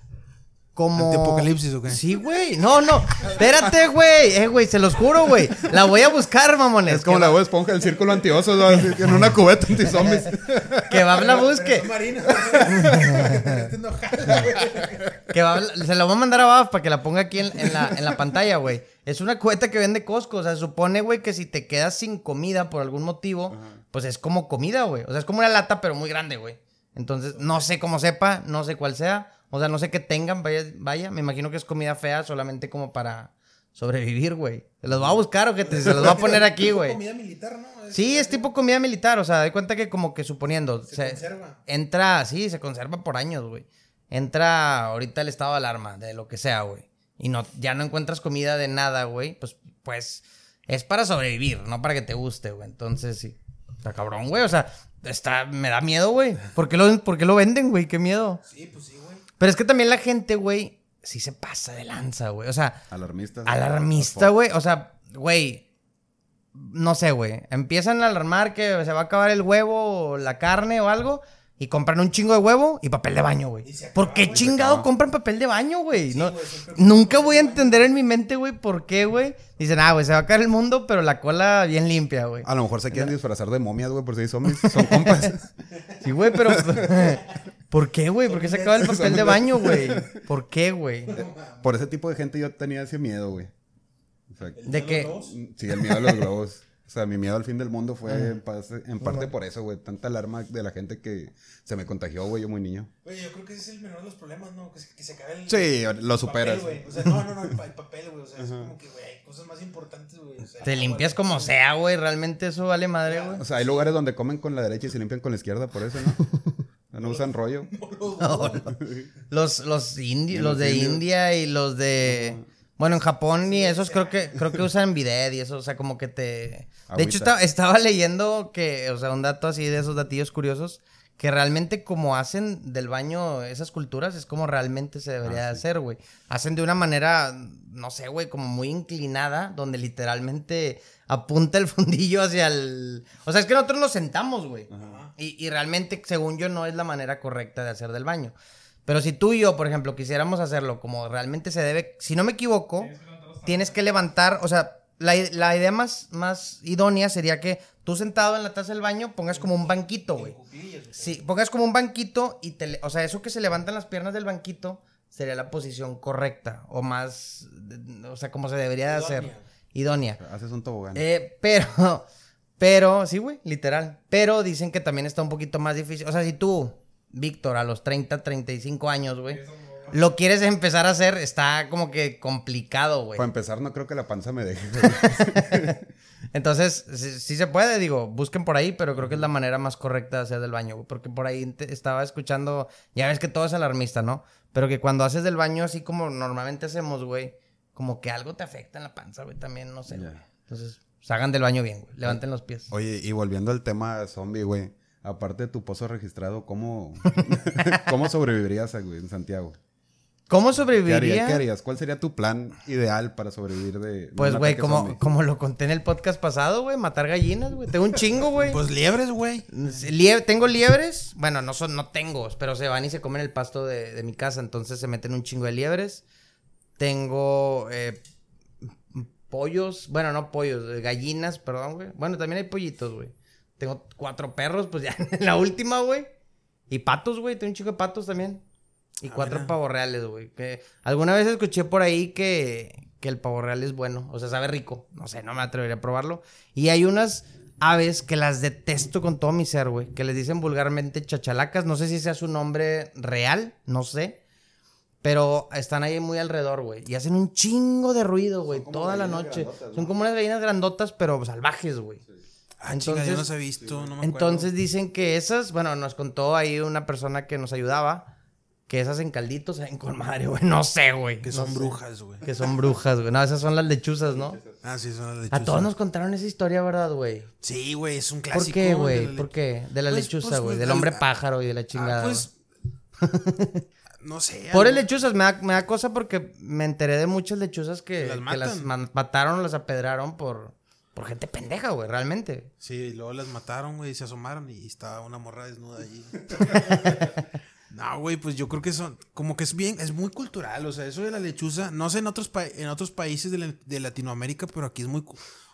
como. ¿Antiapocalipsis o qué? Sí, güey. No, no. Espérate, güey. Eh, güey, se los juro, güey. La voy a buscar, mamones. Es como la Bob esponja del círculo antiosos, en una cubeta anti-zombies. Que va a la busque. Marina. Que va se la voy a mandar a Baf para que la ponga aquí en, en la, en la pantalla, güey. Es una cubeta que vende Costco. O sea, se supone, güey, que si te quedas sin comida por algún motivo, pues es como comida, güey. O sea, es como una lata, pero muy grande, güey. Entonces, no sé cómo sepa, no sé cuál sea. O sea, no sé qué tengan, vaya, vaya. Me imagino que es comida fea solamente como para sobrevivir, güey. Se los voy a buscar, o que te, se los voy a poner aquí, güey. Comida militar, ¿no? Sí, es tipo comida militar, o sea, de cuenta que como que suponiendo... Se conserva. Entra, sí, se conserva por años, güey. Entra ahorita el estado de alarma, de lo que sea, güey. Y no, ya no encuentras comida de nada, güey. Pues, pues, es para sobrevivir, no para que te guste, güey. Entonces, sí. Está cabrón, güey. O sea, está, me da miedo, güey. ¿Por qué lo, por qué lo venden, güey? Qué miedo. Sí, pues sí, güey. Pero es que también la gente, güey, sí se pasa de lanza, güey. O sea, Alarmistas. Alarmista, güey. O sea, güey. No sé, güey. Empiezan a alarmar que se va a acabar el huevo o la carne o algo. Y compran un chingo de huevo y papel de baño, güey. ¿Por qué chingado compran papel de baño, güey? No- nunca voy a entender en mi mente, güey, por qué, güey. Dicen, ah, güey, se va a caer el mundo, pero la cola bien limpia, güey. A lo mejor se quieren disfrazar de momias, güey, por si zombies. Son compas. Sí, güey, pero. ¿Por qué, güey? ¿Por qué se acaba el papel de baño, güey? ¿Por qué, güey? Por ese tipo de gente yo tenía ese miedo, güey. O sea, De que. sí, el miedo a los globos. O sea, mi miedo al fin del mundo fue en, parte- en parte por eso, güey. Tanta alarma de la gente que se me contagió, güey, yo muy niño. Güey, yo creo que ese es el menor de los problemas, ¿no? Que se, que se acabe el. Sí, lo el superas. O sea, no, no, no, el, pa- el papel, güey. O sea, es como que, güey, hay cosas más importantes, güey. O sea, Te limpias como sea, güey. Realmente eso vale madre, güey. O sea, hay lugares donde comen con la derecha y se limpian con la izquierda, por eso, ¿no? No usan rollo. Los, los, indi- Y los los de indios. India y los de. Bueno, en Japón y esos creo que creo que usan bidet y eso, o sea, como que te. De hecho, estaba, estaba leyendo que, o sea, un dato así de esos datillos curiosos, que realmente como hacen del baño esas culturas es como realmente se debería de hacer, güey. Hacen de una manera, no sé, güey, como muy inclinada, donde literalmente apunta el fundillo hacia el... O sea, es que nosotros nos sentamos, güey. Y, y realmente, según yo, no es la manera correcta de hacer del baño. Pero si tú y yo, por ejemplo, quisiéramos hacerlo como realmente se debe, si no me equivoco, tienes que levantar, o sea, la, la idea más, más idónea sería que tú sentado en la taza del baño pongas como un banquito, güey. Sí, pongas como un banquito y te, le- o sea, eso que se levantan las piernas del banquito sería la posición correcta o más, o sea, como se debería de hacer. Idónea. Haces un tobogán. Eh, pero, pero, sí, güey, literal. Pero dicen que también está un poquito más difícil. O sea, si tú, Víctor, a los 30, 35 años, güey, lo quieres empezar a hacer, está como que complicado, güey. Para empezar, no creo que la panza me deje. güey. Entonces, sí, sí se puede, digo, busquen por ahí, pero creo que es la manera más correcta de hacer del baño, güey, porque por ahí te- estaba escuchando, ya ves que todo es alarmista, ¿no? Pero que cuando haces del baño así como normalmente hacemos, güey, como que algo te afecta en la panza, güey, también, no sé, güey. Entonces, pues, hagan del baño bien, güey, levanten los pies. Oye, y volviendo al tema zombie, güey. Aparte de tu pozo registrado, ¿cómo, ¿cómo sobrevivirías, güey, en Santiago? ¿Cómo ¿Qué harías? sobreviviría? ¿Qué harías? ¿Cuál sería tu plan ideal para sobrevivir de, de Pues, güey, como, como lo conté en el podcast pasado, güey, matar gallinas, güey. Tengo un chingo, güey. Pues liebres, güey. Lie- tengo liebres. Bueno, no son, no tengo, pero se van y se comen el pasto de, de mi casa, entonces se meten un chingo de liebres. Tengo eh, pollos, bueno, no pollos, eh, gallinas, perdón, güey. Bueno, también hay pollitos, güey. Tengo cuatro perros, pues ya en la última, güey. Y patos, güey, tengo un chingo de patos también. Y Ah, cuatro mira. pavos reales, güey. Que alguna vez escuché por ahí que, que el pavo real es bueno. O sea, sabe rico. No sé, no me atrevería a probarlo. Y hay unas aves que las detesto con todo mi ser, güey. Que les dicen vulgarmente chachalacas. No sé si sea su nombre real, no sé. Pero están ahí muy alrededor, güey. Y hacen un chingo de ruido, güey. Toda la noche. Son como unas gallinas grandotas, pero salvajes, güey. Chinga, yo Entonces- no se he visto, no me acuerdo. Entonces dicen que esas, bueno, nos contó ahí una persona que nos ayudaba, que esas en calditos saben con madre, güey. No sé, güey. Que son brujas, güey. Que son brujas, güey. No, esas son las lechuzas, ¿no? Ah, sí, son las A lechuzas. todos nos contaron esa historia, ¿verdad, güey? Sí, güey, es un clásico. ¿Por qué, güey? ¿Por qué? De la Pues- lechuza, pues, güey. pues, Del hombre a- pájaro y de la Ah, chingada. pues. no sé. Por algo- lechuzas, me da, me da cosa porque me enteré de muchas lechuzas que, Las que las mataron, las apedraron por, por gente pendeja, güey, realmente. Sí, y luego las mataron, güey, y se asomaron y estaba una morra desnuda allí. no, güey, pues yo creo que son, como que es bien, es muy cultural, o sea, eso de la lechuza, no sé en otros, pa- en otros países de, la- de Latinoamérica, pero aquí es muy,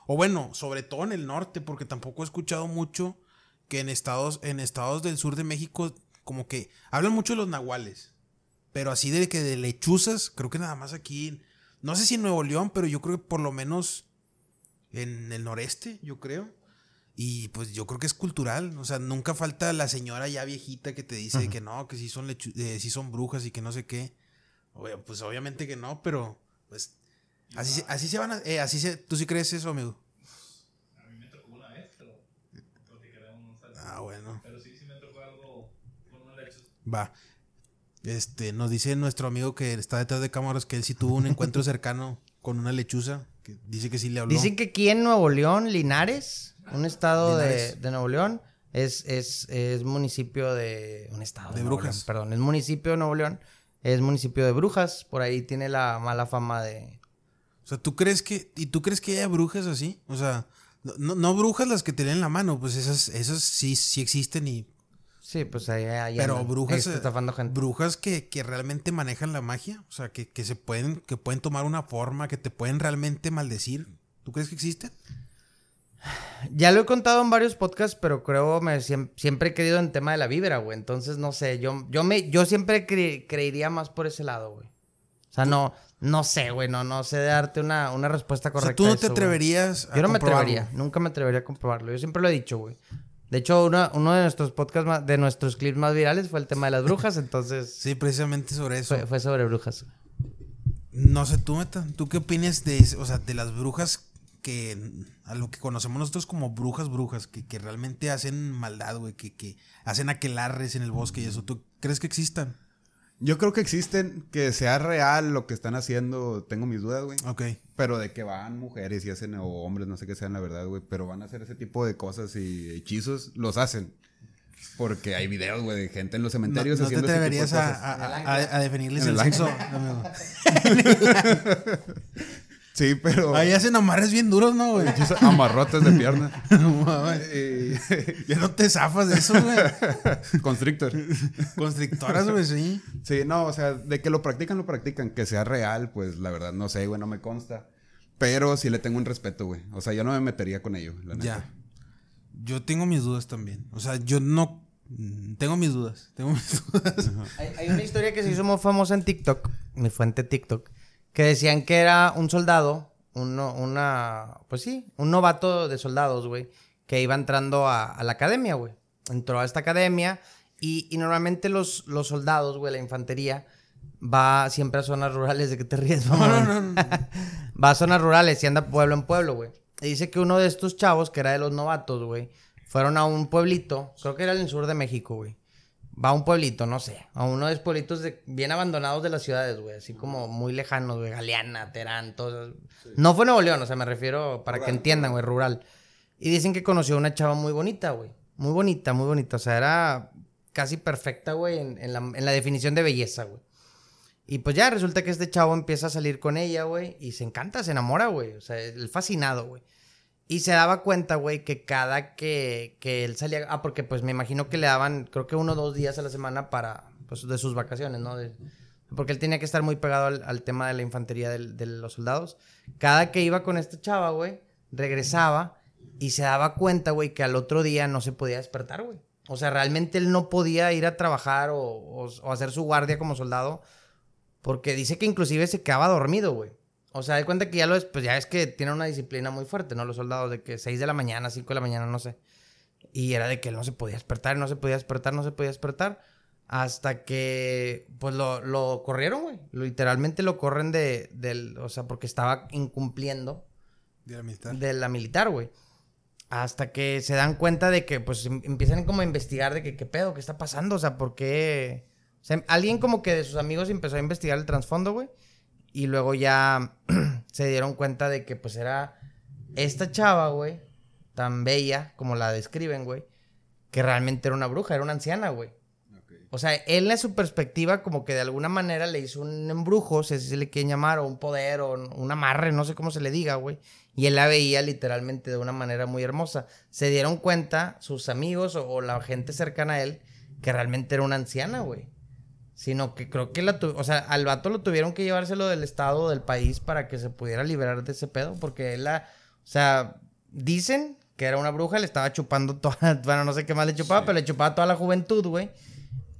o bueno, sobre todo en el norte, porque tampoco he escuchado mucho que en estados, en estados del sur de México, como que hablan mucho de los nahuales, pero así de que de lechuzas, creo que nada más aquí, no sé si en Nuevo León, pero yo creo que por lo menos en el noreste, yo creo. Y pues yo creo que es cultural. O sea, nunca falta la señora ya viejita que te dice que no, que sí son, lechu- eh, sí son brujas y que no sé qué. Obvio, pues obviamente que no, pero pues así, se- así se van a... eh, así se, ¿Tú sí crees eso, amigo? A mí me tocó una vez, pero Ah, bueno. Pero sí, sí me tocó algo con una leche. Va. Este, nos dice nuestro amigo que está detrás de cámaras que él sí tuvo un encuentro cercano con una lechuza. Que dice que sí le habló. Dicen que aquí en Nuevo León, Linares, un estado de, Linares. de Nuevo León, es, es, es municipio de... Un estado De brujas. León, perdón, es municipio de Nuevo León, es municipio de brujas, por ahí tiene la mala fama de... O sea, ¿tú crees que... ¿Y tú crees que haya brujas así? O sea, no, no- no brujas las que te leen la mano, pues esas, esas sí, sí existen y Sí, pues ahí, ahí Pero andan, brujas, eh, estafando gente. brujas que, que realmente manejan la magia, o sea, que, que se pueden, que pueden tomar una forma, que te pueden realmente maldecir. ¿Tú crees que existen? Ya lo he contado en varios podcasts, pero creo me siem- siempre he creído en tema de la vibra, güey. Entonces, no sé, yo, yo me, yo siempre cre- creería más por ese lado, güey. O sea, no, no sé, güey, no, no sé darte una, una respuesta O correcta. sea, tú no a te güey. atreverías a Yo no me atrevería, nunca me atrevería a comprobarlo. Yo siempre lo he dicho, güey. De hecho, uno, uno de nuestros podcasts, más- de nuestros clips más virales fue el tema de las brujas, entonces Sí, precisamente sobre eso. fue, fue sobre brujas. No sé, tú, Meta, ¿tú qué opinas de, o sea, de las brujas que, a lo que conocemos nosotros como brujas, brujas, que, que realmente hacen maldad, güey, que, que hacen aquelarres en el bosque y eso? ¿Tú crees que existan? Yo creo que existen, que sea real lo que están haciendo, tengo mis dudas, güey. Ok. Pero de que van mujeres y hacen, o hombres, no sé qué sean la verdad, güey, pero van a hacer ese tipo de cosas y hechizos, los hacen. Porque hay videos, güey, de gente en los No, cementerios no te haciendo ese tipo de atreverías a, a, a- a definirles el, el sexo, amigo. Sí, pero Ahí hacen amarres bien duros, ¿no, güey? amarrotes de pierna. No. Ya no te zafas de eso, güey. Constrictor. Constrictoras, güey, sí. Sí, no, o sea, de que lo practican, lo practican. Que sea real, pues la verdad no sé, güey, no me consta. Pero sí le tengo un respeto, güey. O sea, yo no me metería con ellos, la neta. Ya. Yo tengo mis dudas también. O sea, yo no. Tengo mis dudas. Tengo mis dudas. Hay, hay una historia que se hizo muy famosa en TikTok, mi fuente TikTok, que decían que era un soldado, uno, una, pues sí, un novato de soldados, güey, que iba entrando a, a la academia, güey. Entró a esta academia y, y normalmente los, los soldados, güey, la infantería, va siempre a zonas rurales. ¿De que te ríes, No, mamá? no, no, no. va a zonas rurales y anda pueblo en pueblo, güey. Y dice que uno de estos chavos, que era de los novatos, güey, fueron a un pueblito, creo que era en el sur de México, güey. Va a un pueblito, no sé, a uno de esos pueblitos de- bien abandonados de las ciudades, güey, así como muy lejanos, güey, Galeana, Terán, todo. No fue Nuevo León, o sea, me refiero para que entiendan, güey, rural. Y dicen que conoció a una chava muy bonita, güey. Muy bonita, muy bonita. O sea, era casi perfecta, güey, en, en la, en la definición de belleza, güey. Y pues ya resulta que este chavo empieza a salir con ella, güey, y se encanta, se enamora, güey. O sea, el fascinado, güey. Y se daba cuenta, güey, que cada que, que él salía... Ah, porque pues me imagino que le daban, creo que uno o dos días a la semana para, pues, de sus vacaciones, ¿no? Porque él tenía que estar muy pegado al, tema de la infantería de los soldados. Cada que iba con esta chava, güey, regresaba y se daba cuenta, güey, que al otro día no se podía despertar, güey. O sea, realmente él no podía ir a trabajar o- o hacer su guardia como soldado porque dice que inclusive se quedaba dormido, güey. O sea, de cuenta que ya lo es, pues ya es que tienen una disciplina muy fuerte, ¿no? Los soldados, de que 6 de la mañana, 5 de la mañana, no sé. Y era de que él no se podía despertar, no se podía despertar, no se podía despertar. Hasta que, pues lo, lo corrieron, güey. Literalmente lo corren de, del, o sea, porque estaba incumpliendo De la militar. de la militar, güey. Hasta que se dan cuenta de que, pues, em- empiezan como a investigar de que, qué pedo, qué está pasando, o sea, por qué... O sea, alguien como que de sus amigos empezó a investigar el trasfondo, güey. Y luego ya se dieron cuenta de que, pues, era esta chava, güey, tan bella como la describen, güey, que realmente era una bruja, era una anciana, güey. O sea, él en su perspectiva como que de alguna manera le hizo un embrujo, si se le quieren llamar, o un poder, o un amarre, no sé cómo se le diga, güey. Y él la veía literalmente de una manera muy hermosa. Se dieron cuenta sus amigos o, o la gente cercana a él que realmente era una anciana, güey. Sino que creo que la tu- o sea, al vato lo tuvieron que llevárselo del estado del país para que se pudiera liberar de ese pedo. Porque él la, o sea, dicen que era una bruja, le estaba chupando toda, bueno, no sé qué más le chupaba, pero le chupaba toda la juventud, güey.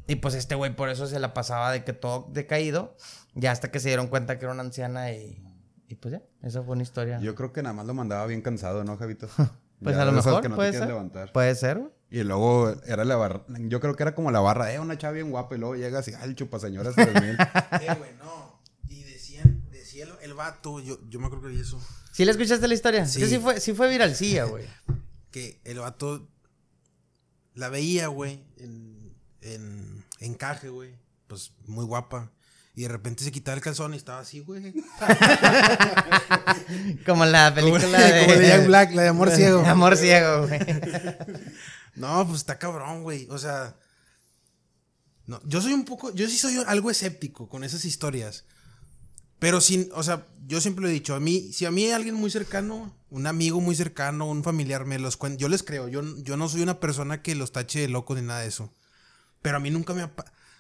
Y pues este güey por eso se la pasaba de que todo decaído. Ya hasta que se dieron cuenta que era una anciana y, y pues ya, esa fue una historia. Yo creo que nada más lo mandaba bien cansado, ¿no, Javito? pues Ya a lo mejor que no puede ser. levantar. Puede ser, güey. Y luego era la barra. Yo creo que era como la barra, eh, una chava bien guapa. Y luego llegas y, ay, el chupaseñoras 3000. Eh, güey, no. Y decían, decía el, el vato, yo, yo me acuerdo que vi eso, ¿Sí le escuchaste la historia? Sí. Sí, sí fue, sí fue viralcilla, güey. que el vato la veía, güey, en, en encaje, güey, pues muy guapa. Y de repente se quitaba el calzón y estaba así, güey. Como la película de... Como de Jack Black, la de Amor Ciego. Amor ciego, güey. No, pues está cabrón, güey. O sea, no, yo soy un poco, yo sí soy algo escéptico con esas historias. Pero sin, o sea, yo siempre lo he dicho, a mí, si a mí alguien muy cercano, un amigo muy cercano, un familiar me los cuenta, yo les creo, yo, yo no soy una persona que los tache de loco ni nada de eso. Pero a mí nunca me ha,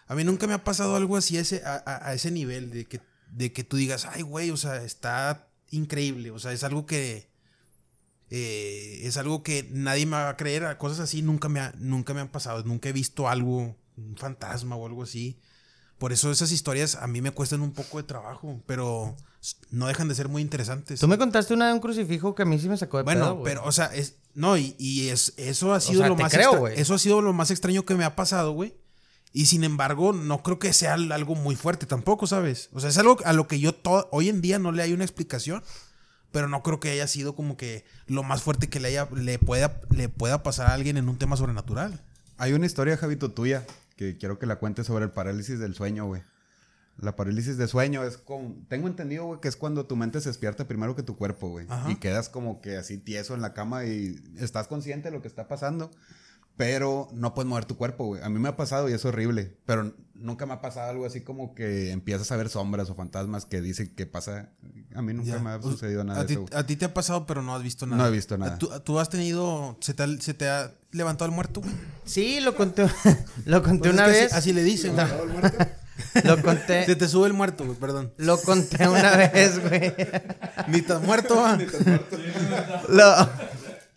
a mí nunca me ha pasado algo así a ese, a- a ese nivel de que, de que tú digas, ay, güey, o sea, está increíble, o sea, es algo que, eh, es algo que nadie me va a creer, cosas así nunca me, ha- nunca me han pasado, nunca he visto algo, un fantasma o algo así. Por eso esas historias a mí me cuestan un poco de trabajo, pero no dejan de ser muy interesantes. Tú me contaste una de un crucifijo que a mí sí me sacó de Bueno, pedo, pero, o sea, es, no, y, y es, eso ha sido sea, lo más creo, eso ha sido lo más extraño que me ha pasado, güey. Y sin embargo, no creo que sea algo muy fuerte tampoco, ¿sabes? O sea, es algo a lo que yo hoy en día no le hay una explicación, pero no creo que haya sido como que lo más fuerte que le haya le pueda le pueda pasar a alguien en un tema sobrenatural. Hay una historia, Javito, tuya, que quiero que la cuentes sobre el parálisis del sueño, güey. La parálisis de sueño es como... Tengo entendido, güey, que es cuando tu mente se despierta primero que tu cuerpo, güey. Y quedas como que así tieso en la cama y estás consciente de lo que está pasando, pero no puedes mover tu cuerpo, güey. A mí me ha pasado y es horrible, pero nunca me ha pasado algo así como que empiezas a ver sombras o fantasmas que dicen que pasa. A mí nunca Ya. me ha sucedido nada a de ti, eso. güey. a ti te ha pasado, pero no has visto nada. No he visto nada. ¿Tú, tú has tenido se te ha, se te ha levantado el muerto, güey? Sí, lo conté, lo conté Pues es una así- vez. Así, le dicen. güey. Lo Se conté, te sube el muerto, güey, perdón. lo conté una vez, güey. Ni tan muerto, va. Lo,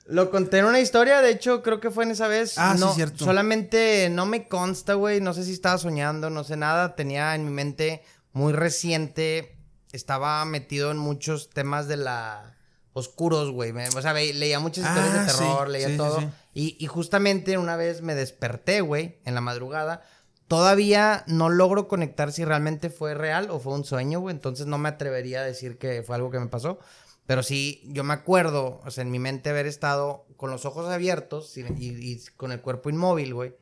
lo conté en una historia, de hecho, creo que fue en esa vez. Ah, sí, no, cierto. Solamente no me consta, güey. No sé si estaba soñando, no sé nada. Tenía en mi mente muy reciente. Estaba metido en muchos temas de la oscuros, güey. O sea, leía muchas historias Ah, de terror, sí, leía sí, todo. sí. Y, y justamente una vez me desperté, güey, en la madrugada. Todavía no logro conectar si realmente fue real o fue un sueño, güey. Entonces no me atrevería a decir que fue algo que me pasó. Pero sí, yo me acuerdo, o sea, en mi mente haber estado con los ojos abiertos y, y- y con el cuerpo inmóvil, güey.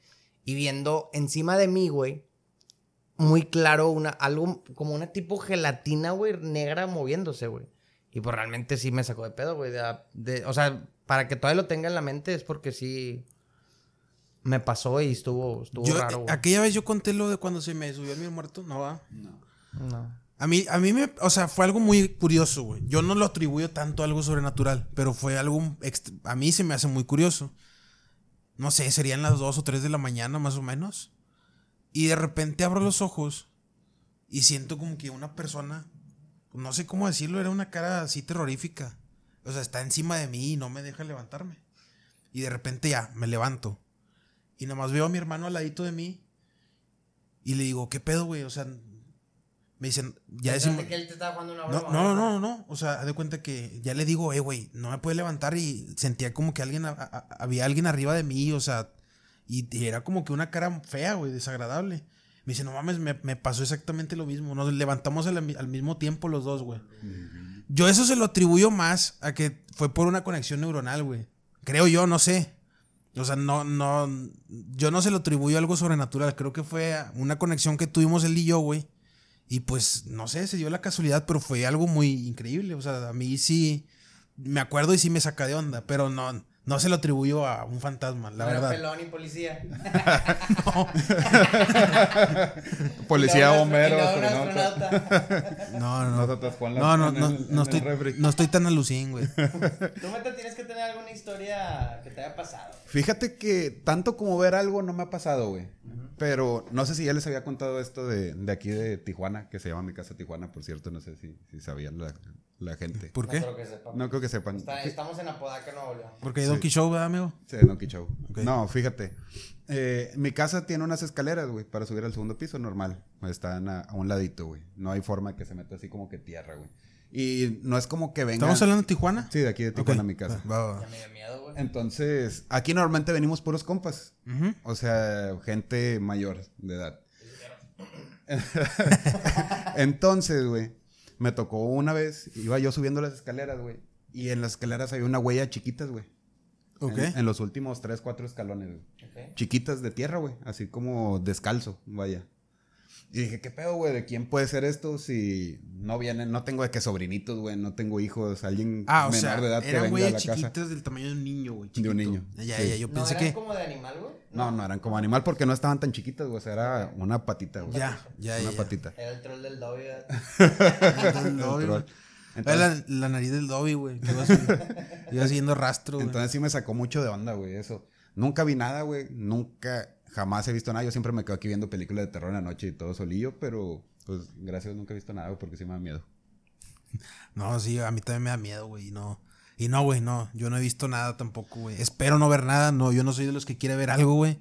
Y viendo encima de mí, güey, muy claro, una, algo como una tipo gelatina, güey, negra moviéndose, güey. Y pues realmente sí me sacó de pedo, güey. de- de- o sea, para que todavía lo tenga en la mente es porque sí me pasó y estuvo, estuvo Yo, raro, güey. aquella vez yo conté lo de cuando se me subió el muerto, no va. No. A mí, a mí me, o sea, fue algo muy curioso, güey. Yo no lo atribuyo tanto a algo sobrenatural, pero fue algo, a mí se me hace muy curioso. No sé, serían las 2 o 3 de la mañana más o menos. Y de repente abro los ojos y siento como que una persona, no sé cómo decirlo, era una cara así terrorífica. O sea, está encima de mí y no me deja levantarme. Y de repente ya, me levanto. Y nomás veo a mi hermano al ladito de mí. Y le digo, ¿qué pedo, güey? O sea, me dicen, ya decimos... que él te estaba jugando una No, broma, no, no, no, no. O sea, de cuenta que ya le digo, eh, güey, no me puede levantar y sentía como que alguien, había alguien arriba de mí, o sea, y, era como que una cara fea, güey, desagradable. Me dice, no mames, me, me pasó exactamente lo mismo. Nos levantamos al, al mismo tiempo los dos, güey. Yo eso se lo atribuyo más a que fue por una conexión neuronal, güey. Creo yo, no sé. O sea, no, no, yo no se lo atribuyo a algo sobrenatural. Creo que fue una conexión que tuvimos él y yo, güey. Y pues, no sé, se dio la casualidad, pero fue algo muy increíble. O sea, a mí sí me acuerdo y sí me saca de onda, pero no, no se lo atribuyo a un fantasma, la No era verdad. pelón y policía. Policía, Y luego un bombero. No, no, No no. No, no, no, no estoy, no estoy tan alucín, güey. Tú, Meta, tienes que tener alguna historia que te haya pasado. Fíjate que tanto como ver algo no me ha pasado, güey. Pero no sé si ya les había contado esto de, de aquí de Tijuana, que se llama mi casa Tijuana, por cierto. No sé si, si sabían la, la gente. ¿Por No qué? creo que sepan. No creo que sepan. Está- estamos en Apodaca, Nuevo León. Porque hay Donkey Show, ¿verdad, amigo? Sí, Donkey Show. Ok. No, fíjate. Eh, mi casa tiene unas escaleras, güey, para subir al segundo piso, normal. Están a, a un ladito, güey. No hay forma que se meta así como que tierra, güey. Y no es como que venga. ¿Estamos hablando de Tijuana? Sí, de aquí de Tijuana, Ok. mi casa. Va, va, va. Ya me dio miedo, güey. Entonces, aquí normalmente venimos puros compas. Ujú. O sea, gente mayor de edad. Entonces, güey, me tocó una vez, iba yo subiendo las escaleras, güey. Y en las escaleras había una huella chiquitas, güey. Ok. En, en los últimos tres, cuatro escalones, güey. Ok. Chiquitas de tierra, güey. Así como descalzo, vaya. Y dije, ¿qué pedo, güey? ¿De quién puede ser esto si no vienen? No tengo de que sobrinitos, güey. No tengo hijos. Alguien Ah, o menor sea, de edad que eran venga a la casa. chiquitas del tamaño de un niño, güey. De un niño, Ya, sí. ya, yo ¿No pensé eran que... como de animal, güey? No, no eran como animal porque no estaban tan chiquitas, güey. O sea, era una patita, güey. Ya, ya, Una ya. patita. Era el troll del Dobby. El troll. güey. Era la, la nariz del Dobby, güey. Iba, siguiendo rastro, güey. Entonces sí me sacó mucho de onda, güey, eso. Nunca vi nada, güey. Nunca, jamás he visto nada. Yo siempre me quedo aquí viendo películas de terror en la noche y todo solillo, pero pues gracias nunca he visto nada, güey, porque sí me da miedo. No, sí, a mí también me da miedo, güey. Y no, y no, güey, no. Yo no he visto nada tampoco, güey. Espero no ver nada. No, yo no soy de los que quiere ver algo, güey.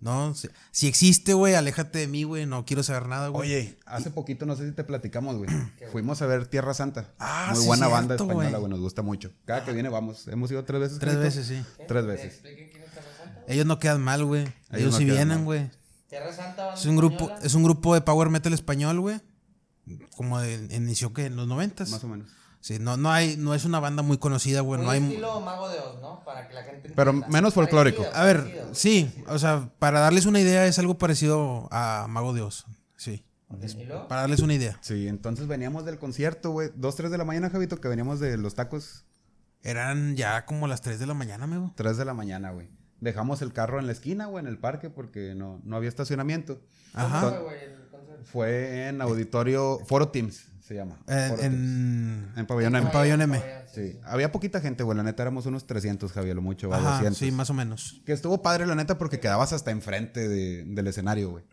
No, si, si existe, güey, aléjate de mí, güey. No quiero saber nada, güey. Oye, hace poquito, no sé si te platicamos, güey. Fuimos a ver Tierra Santa. Ah, Muy sí, buena cierto, banda española, güey. Nos gusta mucho. Cada que viene vamos. Hemos ido tres veces. Tres veces, sí. Tres ¿Me veces. Ellos no quedan mal, güey. Ellos, no sí vienen, güey. Tierra Santa, banda Es un grupo, española. es un grupo de power metal español, güey. Como de, inició que en los noventas. Más o menos. Sí, no, no hay, no es una banda muy conocida, güey. Muy No hay. estilo Mago de Oz, ¿no? Para que la gente Pero entienda. menos folclórico. Parecido, A ver, parecido. sí, o sea, para darles una idea es algo parecido a Mago Dios. Sí. ¿Y luego? Para darles una idea. Sí, entonces veníamos del concierto, güey. Dos, tres de la mañana, Javito, que veníamos de los tacos. Eran ya como las 3 de la mañana, amigo. Tres de la mañana, güey. Dejamos el carro en la esquina, güey, en el parque, porque no, no había estacionamiento. Ajá. ¿Cómo fue, güey, el concierto? Fue en auditorio Foro Teams, se llama. En, Foro Teams. en- En Pabellón M. en Pabellón M. Sí, había poquita gente, güey. La neta éramos unos 300, Javier, lo mucho, Ajá, 200. sí, más o menos. Que estuvo padre, la neta, porque quedabas hasta enfrente de- del escenario, güey.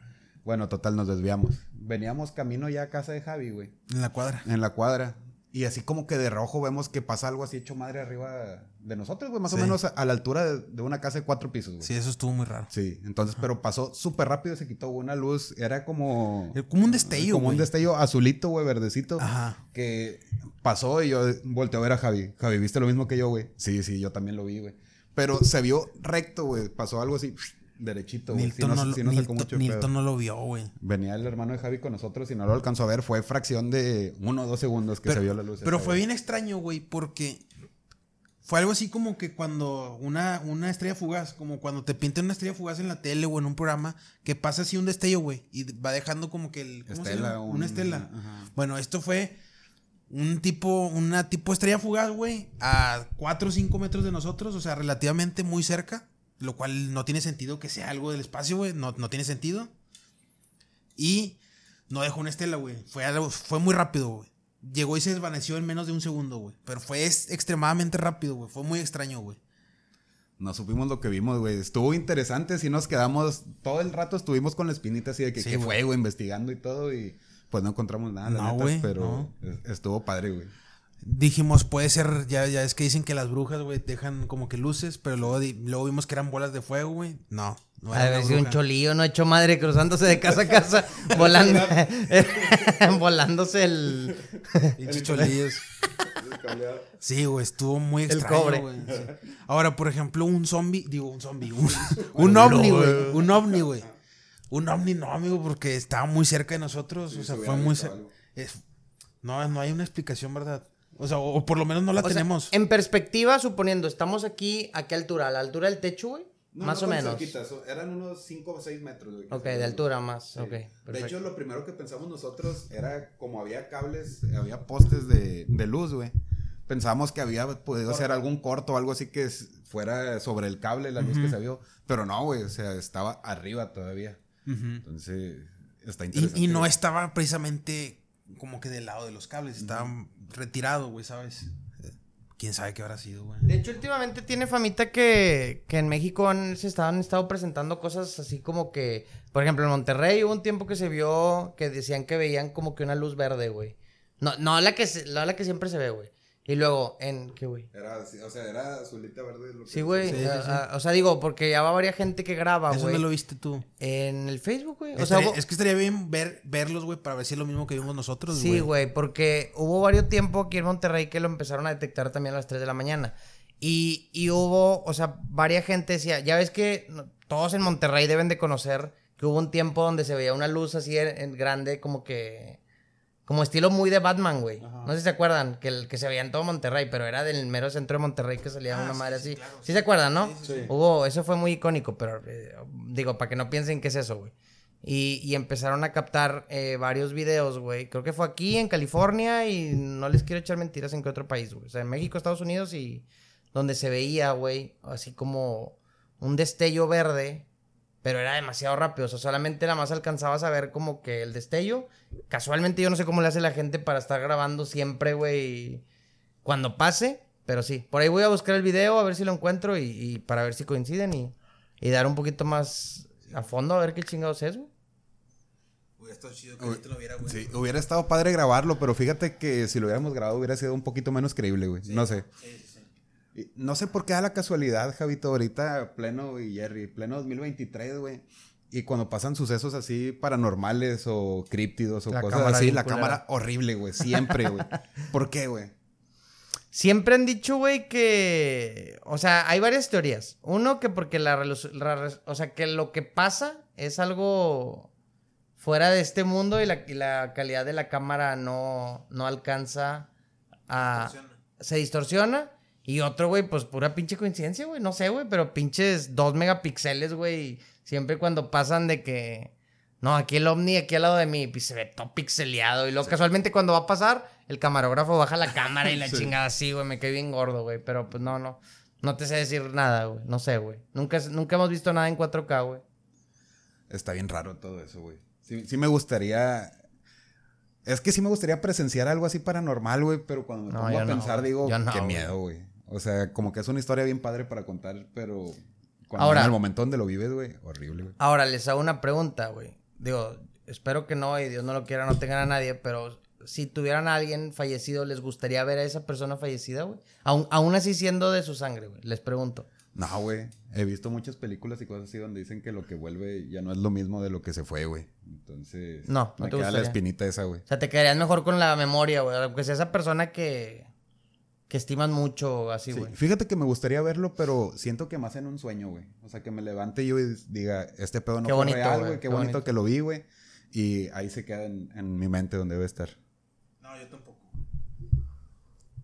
Bueno, total, nos desviamos. Veníamos camino ya a casa de Javi, güey. En la cuadra. En la cuadra. Y así como que de rojo vemos que pasa algo así hecho madre arriba de nosotros, güey. Más o menos a, a la altura de, de una casa de cuatro pisos, güey. Sí, eso estuvo muy raro. Sí, entonces, pero pasó súper rápido, se quitó una luz, era como... Eh, Como un destello, Como un destello azulito, güey, verdecito. Ajá. Que pasó y yo volteé a ver a Javi. Javi, ¿viste lo mismo que yo, güey? Sí, sí, yo también lo vi, güey. Pero se vio recto, güey. Pasó algo así, derechito, güey. Milton, no, no, sí nos sacó Milton- mucho Milton no lo vio, güey. Venía el hermano de Javi con nosotros y no lo alcanzó a ver. Fue fracción de uno o dos segundos que Pero, se vio la luz. pero fue bien extraño, güey, porque fue algo así como que cuando una, una estrella fugaz, como cuando te pintan una estrella fugaz en la tele o en un programa, que pasa así un destello, güey, y va dejando como que el... ¿cómo se llama? un- Una estela. ajá. Bueno, esto fue un tipo, una tipo estrella fugaz, güey, a 4 o 5 metros de nosotros, o sea, relativamente muy cerca, lo cual no tiene sentido que sea algo del espacio, güey, no, no tiene sentido. Y no dejó una estela, güey. Fue, algo- fue muy rápido, güey. Llegó y se desvaneció en menos de un segundo, güey. Pero fue extremadamente rápido, güey. Fue muy extraño, güey. No supimos lo que vimos, güey. Estuvo interesante. Si nos quedamos, todo el rato estuvimos con la espinita así de que Sí, qué güey. fue, güey, investigando y todo. Y pues no encontramos nada, la neta, güey, pero es- estuvo padre, güey. Dijimos, puede ser, ya, ya es que dicen que las brujas, güey, dejan como que luces, pero luego, luego vimos que eran bolas de fuego, güey. No, no Ha una haber sido un cholillo, no hecho madre, cruzándose de casa a casa, volando, volándose el... Cholillos. Sí, güey, estuvo muy El extraño, cobre. güey. sí. Ahora, por ejemplo, un zombie, digo, un zombie, un, un ovni, güey. Un ovni, güey. Un ovni no, amigo, porque estaba muy cerca de nosotros. o sea, se fue muy cerca. No, no hay una explicación, ¿verdad? O sea, o, o por lo menos no la O sea, tenemos. en perspectiva, suponiendo, estamos aquí, ¿a qué altura? ¿A la altura del techo, güey? más o menos. eran unos 5 o 6 metros, güey. Ok, de altura más, Sí. ok. De hecho, lo primero que pensamos nosotros era como había cables, había postes de, de luz, güey. Pensábamos que había podido ser algún corto o algo así que fuera sobre el cable, la luz que se vio. Pero no, güey, o sea, estaba arriba todavía. Entonces, está interesante. y no estaba precisamente como que del lado de los cables, estaba retirado, güey, ¿sabes? quién sabe qué habrá sido, güey. De hecho, últimamente tiene famita que, que en México han, se estaban, han estado presentando cosas así como que, por ejemplo, en Monterrey hubo un tiempo que se vio que decían que veían como que una luz verde, güey. No, no la que, se- no la que siempre se ve, güey. Y luego, en, ¿qué, güey? Era, o sea, era azulita verde. Lo que Sí, güey. Sí, sí, o sea, digo, porque ya va varias gente que graba, Eso güey. no lo viste tú. En el Facebook, güey. O sea, hubo- es que estaría bien ver, verlos, güey, para ver si es lo mismo que vimos nosotros, güey. Sí, güey, porque hubo varios tiempos aquí en Monterrey que lo empezaron a detectar también a las 3 de la mañana. Y, y hubo, o sea, varias gente decía, ya ves que todos en Monterrey deben de conocer que hubo un tiempo donde se veía una luz así en, en grande, como que, como estilo muy de Batman, güey. No sé si se acuerdan, que, el, que se veía en todo Monterrey, pero era del mero centro de Monterrey que salía Ah, una madre sí, así. claro, sí, se acuerdan, ¿no? sí. Sí. Hubo, eso fue muy icónico, pero eh, digo, para que no piensen que es eso, güey. Y, y empezaron a captar eh, varios videos, güey. Creo que fue aquí en California y no les quiero echar mentiras en qué otro país, güey. O sea, en México, Estados Unidos y donde se veía, güey, así como un destello verde, pero era demasiado rápido. O sea, solamente nada más alcanzabas a ver como que el destello. Casualmente yo no sé cómo le hace la gente para estar grabando siempre, güey, cuando pase. Pero sí, por ahí voy a buscar el video a ver si lo encuentro y, y para ver si coinciden y, y dar un poquito más a fondo a ver qué chingados es, güey. Güey, esto es chido que ahorita lo viera, güey. Sí, hubiera estado padre grabarlo, pero fíjate que si lo hubiéramos grabado hubiera sido un poquito menos creíble, güey. No sé. Y No sé por qué da la casualidad, Javito, ahorita pleno y Jerry, pleno 2023, güey. Y cuando pasan sucesos así paranormales o críptidos o La cosas así, la cámara horrible, güey. Siempre, güey. ¿Por qué, güey? Siempre han dicho, güey, que. O sea, hay varias teorías. Uno, que porque la, O sea, que lo que pasa es algo fuera de este mundo y la, y la calidad de la cámara no, no alcanza a. Se distorsiona. Y otro, güey, pues pura pinche coincidencia, güey. No sé, güey, pero pinches dos megapíxeles, güey. Siempre cuando pasan de que. No, aquí el ovni, aquí al lado de mí, pues se ve todo pixeleado. Y luego casualmente cuando va a pasar, el camarógrafo baja la cámara y la chingada así, güey. Me quedé bien gordo, güey. Pero pues no, no. No te sé decir nada, güey. No sé, güey. Nunca, nunca hemos visto nada en 4K, güey. Está bien raro todo eso, güey. Sí, sí me gustaría. Es que sí me gustaría presenciar algo así paranormal, güey, pero cuando me No, pongo a pensar, digo, no, qué miedo, güey. O sea, como que es una historia bien padre para contar, pero cuando Ahora- en el momento donde lo vives, güey, horrible, güey. Ahora les hago una pregunta, güey. Digo, espero que no y Dios no lo quiera, no tengan a nadie, pero si tuvieran a alguien fallecido, ¿les gustaría ver a esa persona fallecida, güey? Aún, aún así siendo de su sangre, güey. Les pregunto. No, güey. He visto muchas películas y cosas así donde dicen que lo que vuelve ya no es lo mismo de lo que se fue, güey. Entonces, No, no me te queda la gustaría. espinita esa, güey. O sea, te quedarías mejor con la memoria, güey. Aunque sea esa persona que, que estiman mucho, así, Sí, güey. Fíjate que me gustaría verlo, pero siento que más en un sueño, güey. O sea, que me levante yo y diga, este pedo no Qué fue bonito, real, güey, güey. Qué, qué bonito, bonito. que lo vi, güey. Y ahí se queda en, en mi mente donde debe estar. No, yo tampoco.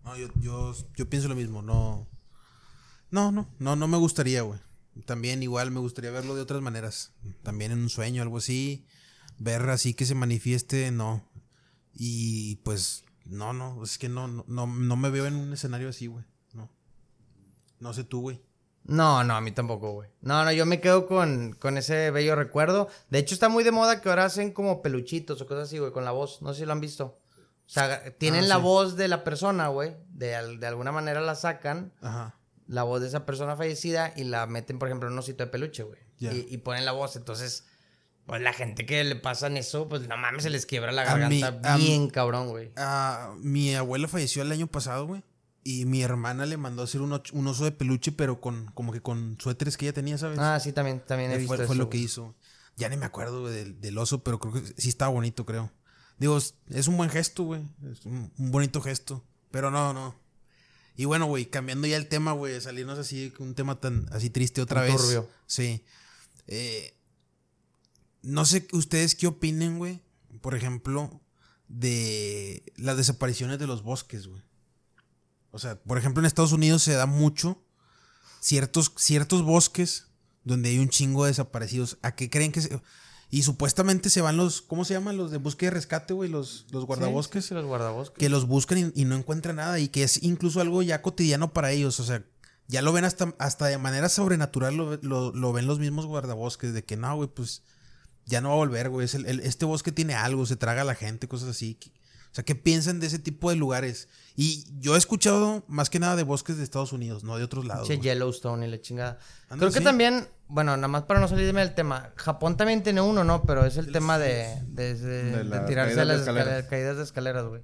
No, yo, yo, yo pienso lo mismo, no. No, no, no, no me gustaría, güey. También igual me gustaría verlo de otras maneras. También en un sueño, algo así. Ver así que se manifieste, no. Y pues, no, no, es que no, no, no, no me veo en un escenario así, güey. No. No sé tú, güey. No, no, a mí tampoco, güey. No, no, yo me quedo con, con ese bello recuerdo. De hecho, está muy de moda que ahora hacen como peluchitos o cosas así, güey, con la voz. No sé si lo han visto. O sea, tienen Ah, la voz de la persona, güey. De, de alguna manera la sacan, Ajá. la voz de esa persona fallecida, y la meten, por ejemplo, en un osito de peluche, güey. Ya. Y, y ponen la voz. Entonces, pues la gente que le pasan eso, pues no mames, se les quiebra la mí- garganta mí- bien cabrón, güey. Ah, mi abuela falleció el año pasado, güey. Y mi hermana le mandó a hacer un, oso de peluche, pero con como que con suéteres que ella tenía, ¿sabes? Ah, sí, también, también he Eh, visto fue, fue eso, lo que hizo. Ya ni me acuerdo güey, del, del oso, pero creo que sí estaba bonito, creo. Digo, es, es un buen gesto, güey. Es un, un bonito gesto. Pero no, no. Y bueno, güey, cambiando ya el tema, güey, salirnos así, un tema tan así triste otra Tan vez. turbio. Sí. Eh, no sé ustedes qué opinen, güey. Por ejemplo, de las desapariciones de los bosques, güey. O sea, por ejemplo, en Estados Unidos se da mucho ciertos, ciertos bosques donde hay un chingo de desaparecidos. ¿A qué creen que se.? Y supuestamente se van los. ¿Cómo se llaman? Los de búsqueda y rescate, güey. Los, los guardabosques. Sí, sí, los guardabosques. Que los buscan y, y no encuentran nada. Y que es incluso algo ya cotidiano para ellos. O sea, ya lo ven hasta, hasta de manera sobrenatural. Lo, lo- lo ven los mismos guardabosques. De que no, güey, pues. Ya no va a volver, güey. Es el- el- este bosque tiene algo, se traga a la gente, cosas así. O sea, ¿qué piensan de ese tipo de lugares? Y yo he escuchado más que nada de bosques de Estados Unidos, no de otros lados. Che. Yellowstone y la chingada. Creo que sí. también, bueno, nada más para no salirme del tema. Japón también tiene uno, ¿no? Pero es el tema de, de, de- De de las tirarse caídas a de las escaleras. escaleras- caídas de escaleras, güey.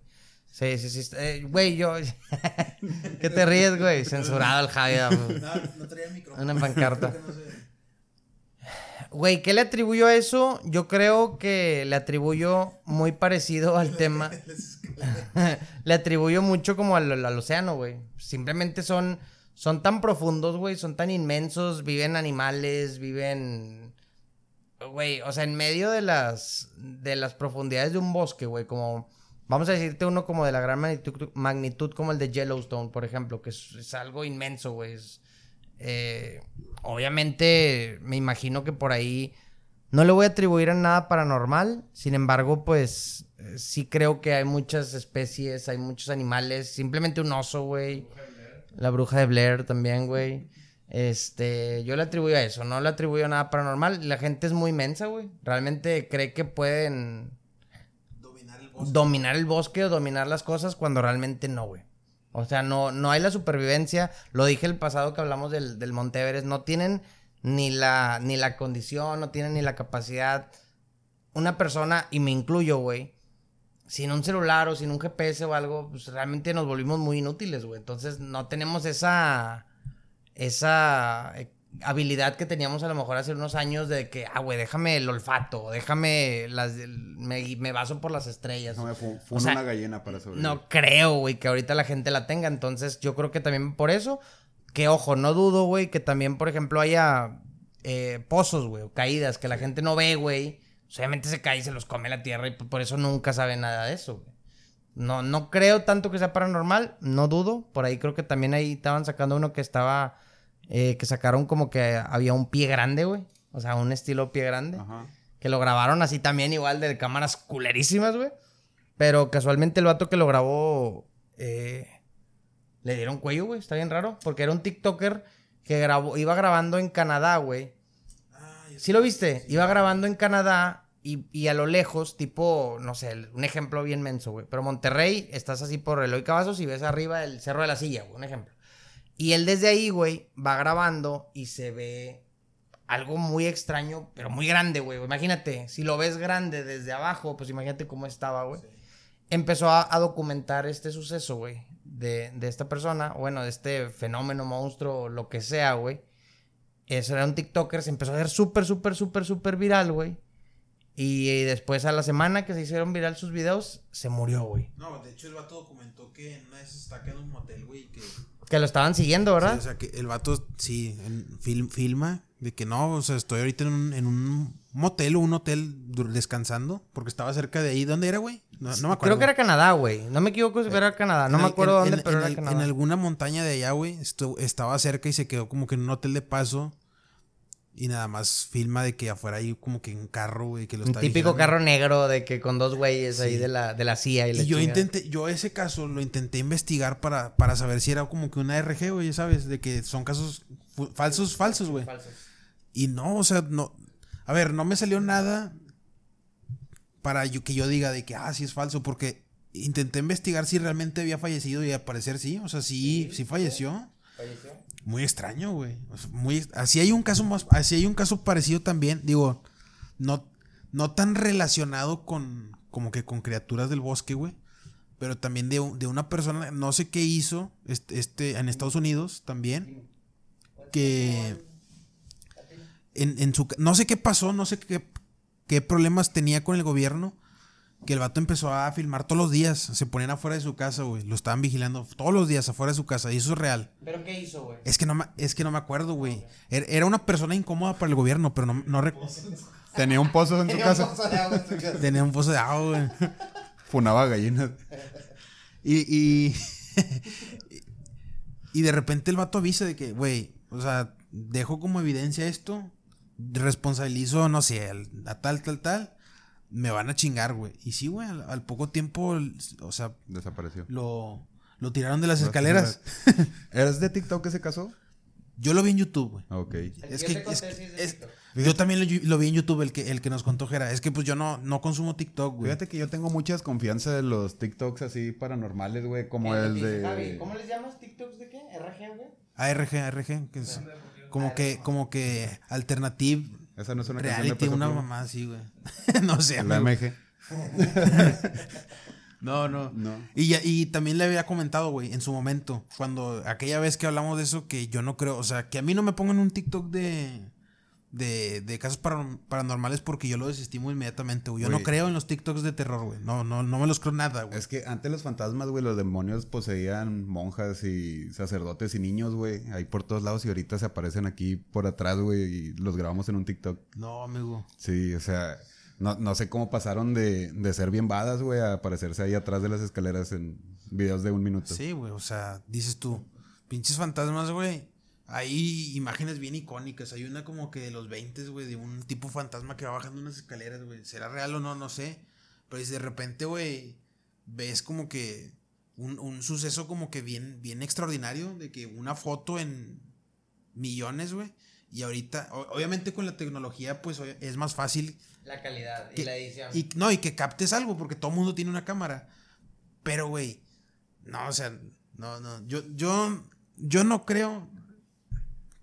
Sí, sí, sí. Eh, Güey, yo. ¿Qué te ríes, güey? Censurado el Javi. güey. No, no traía micrófono. Una pancarta. Güey, ¿qué le atribuyo a eso? Yo creo que le atribuyo muy parecido al tema. le atribuyo mucho como al, al océano, güey. Simplemente son, son tan profundos, güey. Son tan inmensos. Viven animales, viven. Güey, o sea, en medio de las, de las profundidades de un bosque, güey. Como. Vamos a decirte uno como de la gran magnitud, magnitud como el de Yellowstone, por ejemplo, que es, es algo inmenso, güey. Es- eh, obviamente, me imagino que por ahí no le voy a atribuir a nada paranormal. Sin embargo, pues eh, sí creo que hay muchas especies, hay muchos animales. Simplemente un oso, güey. La bruja de Blair también, güey. Este, yo le atribuyo a eso, no le atribuyo a nada paranormal. La gente es muy inmensa, güey. Realmente cree que pueden Dominar el bosque. dominar el bosque o dominar las cosas cuando realmente no, güey. O sea, no, no hay la supervivencia. Lo dije el pasado que hablamos del, del Monte Everest. No tienen ni la, ni la condición, no tienen ni la capacidad. Una persona, y me incluyo, güey, sin un celular o sin un GPS o algo, pues realmente nos volvimos muy inútiles, güey. Entonces no tenemos esa, esa habilidad que teníamos a lo mejor hace unos años de que, ah, güey, déjame el olfato, déjame las, me, me baso por las estrellas. No me O fue sea, una gallina para sobrevivir. No creo, güey, que ahorita la gente la tenga. Entonces, yo creo que también por eso, que ojo, no dudo, güey, que también, por ejemplo, haya eh, pozos, güey, o caídas que la gente no ve, güey. Obviamente se cae y se los come la tierra y por eso nunca sabe nada de eso, güey. No, no creo tanto que sea paranormal, no dudo. Por ahí creo que también ahí estaban sacando uno que estaba, eh, que sacaron como que había un pie grande, güey. O sea, un estilo pie grande. Ajá. Que lo grabaron así también, igual de cámaras culerísimas, güey. Pero casualmente el vato que lo grabó. eh, le dieron cuello, güey. Está bien raro. Porque era un TikToker que grabó, iba grabando en Canadá, güey. ¿Sí lo viste? Iba grabando en Canadá y, y a lo lejos, tipo, no sé, un ejemplo bien menso, güey. Pero Monterrey, estás así por Eloy Cavazos y ves arriba el Cerro de la Silla, güey, un ejemplo. Y él desde ahí, güey, va grabando y se ve algo muy extraño, pero muy grande, güey. Imagínate, si lo ves grande desde abajo, pues imagínate cómo estaba, güey. Empezó a, a documentar este suceso, güey, de, de esta persona, bueno, de este fenómeno, monstruo, lo que sea, güey. Eso era un TikToker, se empezó a hacer súper, súper, súper, súper viral, güey. Y, después a la semana que se hicieron viral sus videos, se murió, güey. No, de hecho el vato documentó que en una vez está en un motel, güey, que... Que lo estaban siguiendo, Sí, ¿verdad? o sea, que el vato, sí, en film, filma de que no, o sea, estoy ahorita en un, en un motel o un hotel dur- descansando, porque estaba cerca de ahí. ¿Dónde era, güey? No, no me acuerdo. Creo que era Canadá, güey. No me equivoco si era Canadá. No En me acuerdo en- dónde, en- pero en era Canadá. En alguna montaña de allá, güey, estaba cerca y se quedó como que en un hotel de paso. Y nada más filma de que afuera hay como que un carro, güey, que lo Un típico vigilando. carro negro de que con dos güeyes ahí Sí. de la, de la CIA y, la Y yo chingada. intenté, yo ese caso lo intenté investigar para, para saber si era como que una RG, güey, ¿sabes? De que son casos falsos, falsos, güey. Y no, o sea, no. A ver, no me salió nada para yo, que yo diga de que, ah, sí es falso, porque intenté investigar si realmente había fallecido y al parecer sí, o sea, sí, sí, falleció. Muy extraño, güey. Muy, así hay un caso más, así hay un caso parecido también, digo, no, no tan relacionado con, como que con criaturas del bosque, güey. Pero también de, de una persona, no sé qué hizo, este, este, en Estados Unidos también, que en, en su no sé qué pasó, no sé qué, qué problemas tenía con el gobierno, que el vato empezó a filmar todos los días, se ponían afuera de su casa, güey, lo estaban vigilando todos los días afuera de su casa, y eso es real. ¿Pero qué hizo, güey? Es que no me, es que no me acuerdo, güey. Er- Era una persona incómoda para el gobierno, pero no, no rec- Tenía un pozo en su casa. tenía un pozo de agua, güey. Funaba gallinas. Y, y, y de repente el vato avisa de que, güey, o sea, dejo como evidencia esto, responsabilizo, no sé, a tal, tal, tal, me van a chingar, güey. Y sí, güey, al, al poco tiempo, o sea, Desapareció. lo, lo tiraron de las escaleras. ¿Eres de TikTok ese caso? Yo lo vi en YouTube, güey. Ok. Es Yo que, es, que- es yo también lo, lo vi en YouTube, el que, el que nos contó Jera. Es que pues yo no, no consumo TikTok, güey. Fíjate que yo tengo mucha desconfianza de los TikToks así paranormales, güey, como el Javi, de... ¿Cómo les llamas? ¿TikToks de qué? ¿RG, güey? ARG, ARG, que es como que, como que alternative Esa no es una canción de reality, Peso una Pluma. mamá así, güey. no sé, La. MG. No, no. No. Y, ya- y también le había comentado, güey, en su momento, cuando aquella vez que hablamos de eso, que yo no creo, o sea, que a mí no me pongan un TikTok de, de, de casos paran- paranormales porque yo lo desestimo inmediatamente, güey. Yo no creo en los TikToks de terror, güey. No, no, no me los creo nada, güey. Es que antes los fantasmas, güey, los demonios poseían monjas y sacerdotes y niños, güey, ahí por todos lados y ahorita se aparecen aquí por atrás, güey, y los grabamos en un TikTok. No, amigo. Sí, o sea, no, no sé cómo pasaron de, de ser bien badas, güey, a aparecerse ahí atrás de las escaleras en videos de un minuto. Sí, güey, o sea, dices tú, pinches fantasmas, güey. Hay imágenes bien icónicas. Hay una como que de los 20, güey, de un tipo fantasma que va bajando unas escaleras, güey. ¿Será real o no? No sé. Pero si de repente, güey, ves como que un, un suceso como que bien, bien extraordinario, de que una foto en millones, güey. Y ahorita, obviamente con la tecnología, pues es más fácil La calidad y la edición. y, no, y que captes algo, porque todo mundo tiene una cámara. Pero, güey, no, o sea, no, no. Yo, yo, yo no creo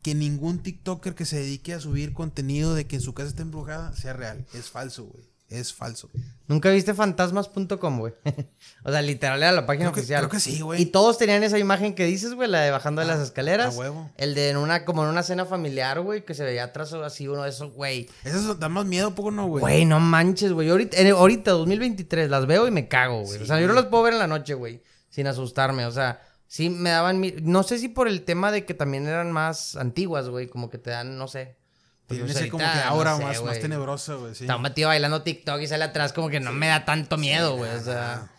que ningún TikToker que se dedique a subir contenido de que en su casa está embrujada sea real. Es falso, güey. Es falso. ¿Nunca viste fantasmas.com, güey? o sea, literal era la página Creo que- oficial. creo que sí, güey. Y todos tenían esa imagen que dices, güey, la de bajando de las escaleras. a huevo. El de en una, como en una cena familiar, güey, que se veía atrás así uno de esos, güey. Eso da más miedo, poco no, güey. Güey, no manches, güey. Ahorita, en- ahorita, 2023, las veo y me cago, güey. Sí, o sea, yo no las puedo ver en la noche, güey. Sin asustarme. O sea, sí me daban. mi- No sé si por el tema de que también eran más antiguas, güey. Como que te dan, no sé. Porque, Tiene pues, ese como que ahorita, no ahora sé, más, más güey. tenebrosa, güey. Sí. Está un tío bailando TikTok y sale atrás como que no me da tanto miedo, güey. O sea.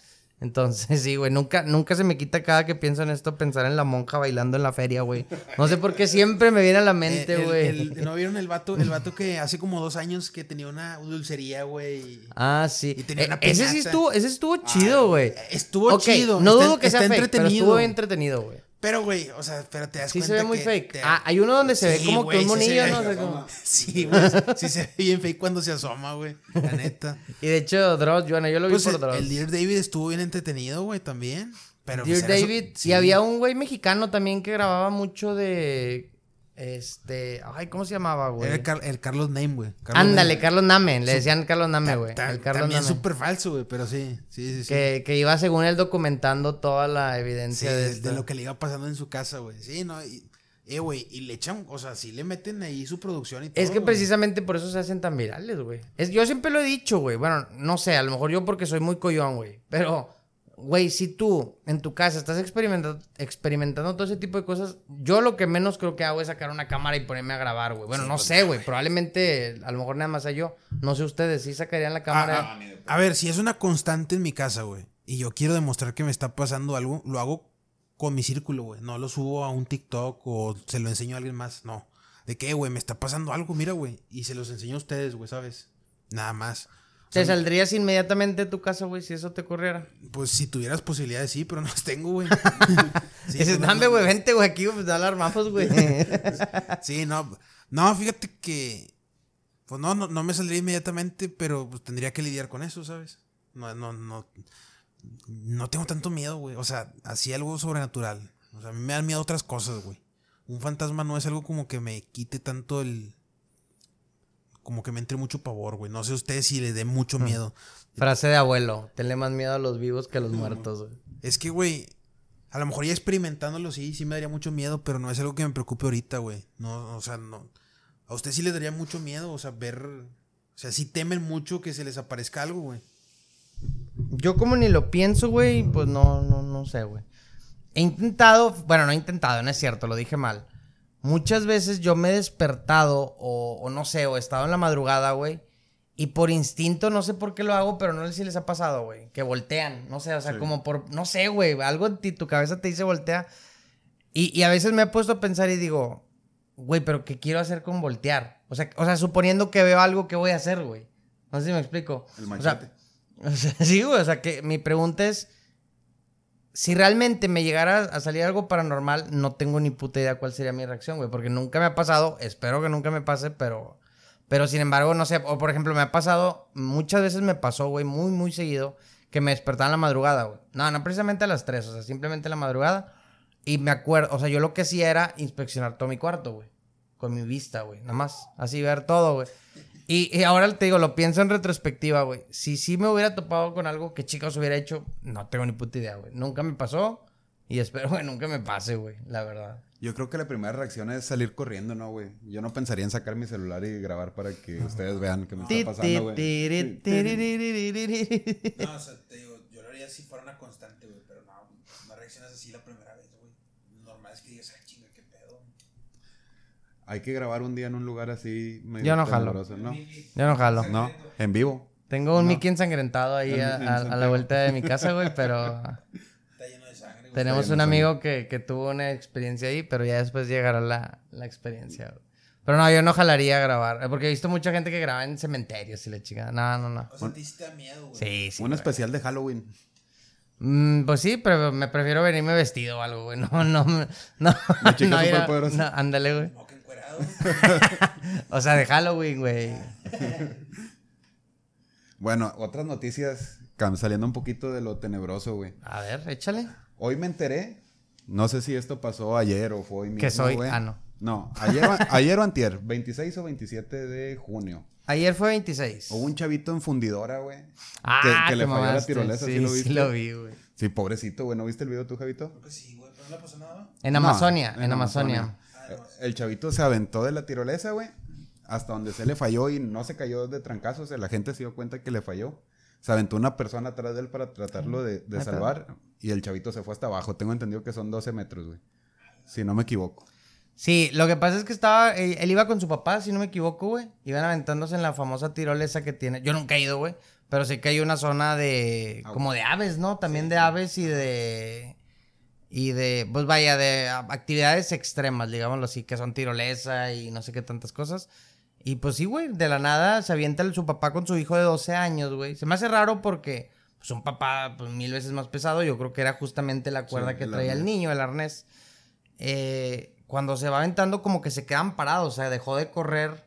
Entonces, sí, güey. Nunca, nunca se me quita cada que pienso en esto pensar en la monja bailando en la feria, güey. No sé por qué siempre me viene a la Eh, mente, el- güey. el- ¿No vieron el vato, el vato que hace como dos años que tenía una dulcería, güey? Ah, sí. Y tenía Eh, una ese sí estuvo, ese estuvo chido, güey. Estuvo chido. No dudo que sea está fake, pero estuvo entretenido, güey. Pero, güey, o sea, pero te das Sí cuenta se ve muy que fake. te- Ah, hay uno donde se ve Sí, como güey, que un sí monillo, ve. ¿no? Como- Sí, güey, sí se ve bien fake cuando se asoma, güey. La neta. Y de hecho, Dross, bueno, yo lo vi Pues por el, Dross. el Dear David estuvo bien entretenido, güey, también. Pero Dear pues, David. sí. Y había un güey mexicano también que grababa mucho de. Este. Ay, ¿cómo se llamaba, güey? Era el, Car- el Carlos Name, güey. Ándale. Carlos Name. Le decían Carlos Name, güey. ta- También súper falso, güey, pero sí. Sí, sí, sí. Que, que iba según él documentando toda la Sí, evidencia de, de, lo que le iba pasando en su casa, güey. Sí, no. Y, eh, güey, y le echan, o sea, sí le meten ahí su producción y todo. Es que precisamente por eso se hacen tan virales, güey. Es, yo siempre lo he dicho, güey. Bueno, no sé, a lo mejor yo porque soy muy collón, güey. Pero, güey, si tú en tu casa estás experimentando, experimentando todo ese tipo de cosas, yo lo que menos creo que hago es sacar una cámara y ponerme a grabar, güey. Bueno, Sí, no pues, sé, güey. Probablemente, a lo mejor nada más a yo. No sé ustedes, sí sacarían la cámara. Ah, ah, a ver, si es una constante en mi casa, güey, y yo quiero demostrar que me está pasando algo, lo hago con mi círculo, güey. No lo subo a un TikTok o se lo enseño a alguien más, no. ¿De qué, güey? Me está pasando algo, mira, güey. Y se los enseño a ustedes, güey, ¿sabes? Nada más. ¿Te saldrías inmediatamente de tu casa, güey, si eso te ocurriera? Pues si tuvieras posibilidades, sí, pero no las tengo, güey. Sí, Dices, no, dame, no, güey, vente, güey, aquí, pues, ya la armamos, güey. Sí, no. No, fíjate que. Pues no, no, no me saldría inmediatamente, pero pues tendría que lidiar con eso, ¿sabes? No, no, no. No tengo tanto miedo, güey. O sea, así algo sobrenatural. O sea, a mí me dan miedo otras cosas, güey. Un fantasma no es algo como que me quite tanto el. Como que me entre mucho pavor, güey. No sé ustedes si le dé mucho miedo. Frase de abuelo, tenle más miedo a los vivos que a los muertos, güey. Es que, güey, a lo mejor ya experimentándolo, sí, sí me daría mucho miedo, pero no es algo que me preocupe ahorita, güey. No, o sea, no. A usted sí le daría mucho miedo, o sea, ver. O sea, sí temen mucho que se les aparezca algo, güey. Yo como ni lo pienso, güey, pues no, no, no sé, güey. He intentado, bueno, no he intentado, no es cierto, lo dije mal. Muchas veces yo me he despertado o, o no sé, o he estado en la madrugada, güey. Y por instinto, no sé por qué lo hago, pero no sé si les ha pasado, güey. Que voltean, no sé, o sea, Sí. como por, no sé, güey, algo en ti, tu cabeza te dice voltea. Y, y a veces me he puesto a pensar y digo, güey, pero ¿qué quiero hacer con voltear? O sea, o sea, suponiendo que veo algo, ¿qué voy a hacer, güey? No sé si me explico. El O sea, machete. o sea, sí, güey. O sea, que mi pregunta es: si realmente me llegara a salir algo paranormal, no tengo ni puta idea cuál sería mi reacción, güey. Porque nunca me ha pasado, espero que nunca me pase, pero. Pero sin embargo, no sé. O por ejemplo, me ha pasado, muchas veces me pasó, güey, muy, muy seguido, que me despertaba la madrugada, güey. No, no precisamente a las 3, o sea, simplemente en la madrugada. Y me acuerdo, o sea, yo lo que hacía era inspeccionar todo mi cuarto, güey. Con mi vista, güey. Nada más. Así ver todo, güey. Y, y ahora te digo, lo pienso en retrospectiva, güey. Si sí me hubiera topado con algo que chicos hubiera hecho, no tengo ni puta idea, güey. Nunca me pasó y espero que nunca me pase, güey, la verdad. Yo creo que la primera reacción es salir corriendo, ¿no, güey? Yo no pensaría en sacar mi celular y grabar para que ustedes vean qué me está pasando, güey. No, o sea, te digo, yo lo haría si fuera una constante, güey, pero no, no reaccionas así la primera vez, güey. Normal es que digas, ay, chinga, qué pedo. Hay que grabar un día en un lugar así medio Yo no jalo. ¿no? Yo no jalo. No, en vivo. Tengo un Mickey ensangrentado ahí a, En- en a- a la vuelta de mi casa, güey, pero Está lleno de sangre, güey. tenemos un amigo que, que tuvo una experiencia ahí, pero ya después llegará la, la experiencia, güey. Pero no, yo no jalaría a grabar, eh, porque he visto mucha gente que graba en cementerios y la chica. No, no, no. O sea, te da miedo, güey. Sí, sí. un güey. especial de Halloween. Mm, pues sí, pero me prefiero venirme vestido o algo, güey. No, no, no. No, chica no, ir a- superpoderosa. no, ándale, güey. O sea, de Halloween, güey. Bueno, otras noticias, saliendo un poquito de lo tenebroso, güey. A ver, échale. Hoy me enteré, no sé si esto pasó ayer o fue hoy mismo, Que soy- güey. ah, no. No, ayer, o- ayer o antier, 26 o 27 de junio. Ayer fue 26. Hubo un chavito en fundidora, güey. Ah, que, que le falló la tirolesa, ¿sí, sí, lo sí lo vi, güey. Sí, pobrecito, güey. ¿No viste el video tú, Javito? Creo que sí, güey, pero no le pasó nada. En No, Amazonia, en, Amazonia. Eh, El chavito se aventó de la tirolesa, güey. Hasta donde se le falló y no se cayó de trancazos. La gente se dio cuenta que le falló. Se aventó una persona atrás de él para tratarlo de, salvar. Y el chavito se fue hasta abajo. Tengo entendido que son 12 metros, güey. Si no me equivoco. Sí, lo que pasa es que estaba, él, él iba con su papá, si no me equivoco, güey. Iban aventándose en la famosa tirolesa que tiene. Yo nunca he ido, güey. Pero sí que hay una zona de, como de aves, ¿no? También de aves y de, y de, pues vaya, de actividades extremas, digámoslo así, que son tirolesa y no sé qué tantas cosas. Y pues sí, güey, de la nada se avienta el- su papá con su hijo de 12 años, güey. Se me hace raro porque, pues un papá, pues mil veces más pesado. Yo creo que era justamente la cuerda Sí, que el traía el niño, el arnés. Eh, cuando se va aventando, como que se quedan parados. O sea, dejó de correr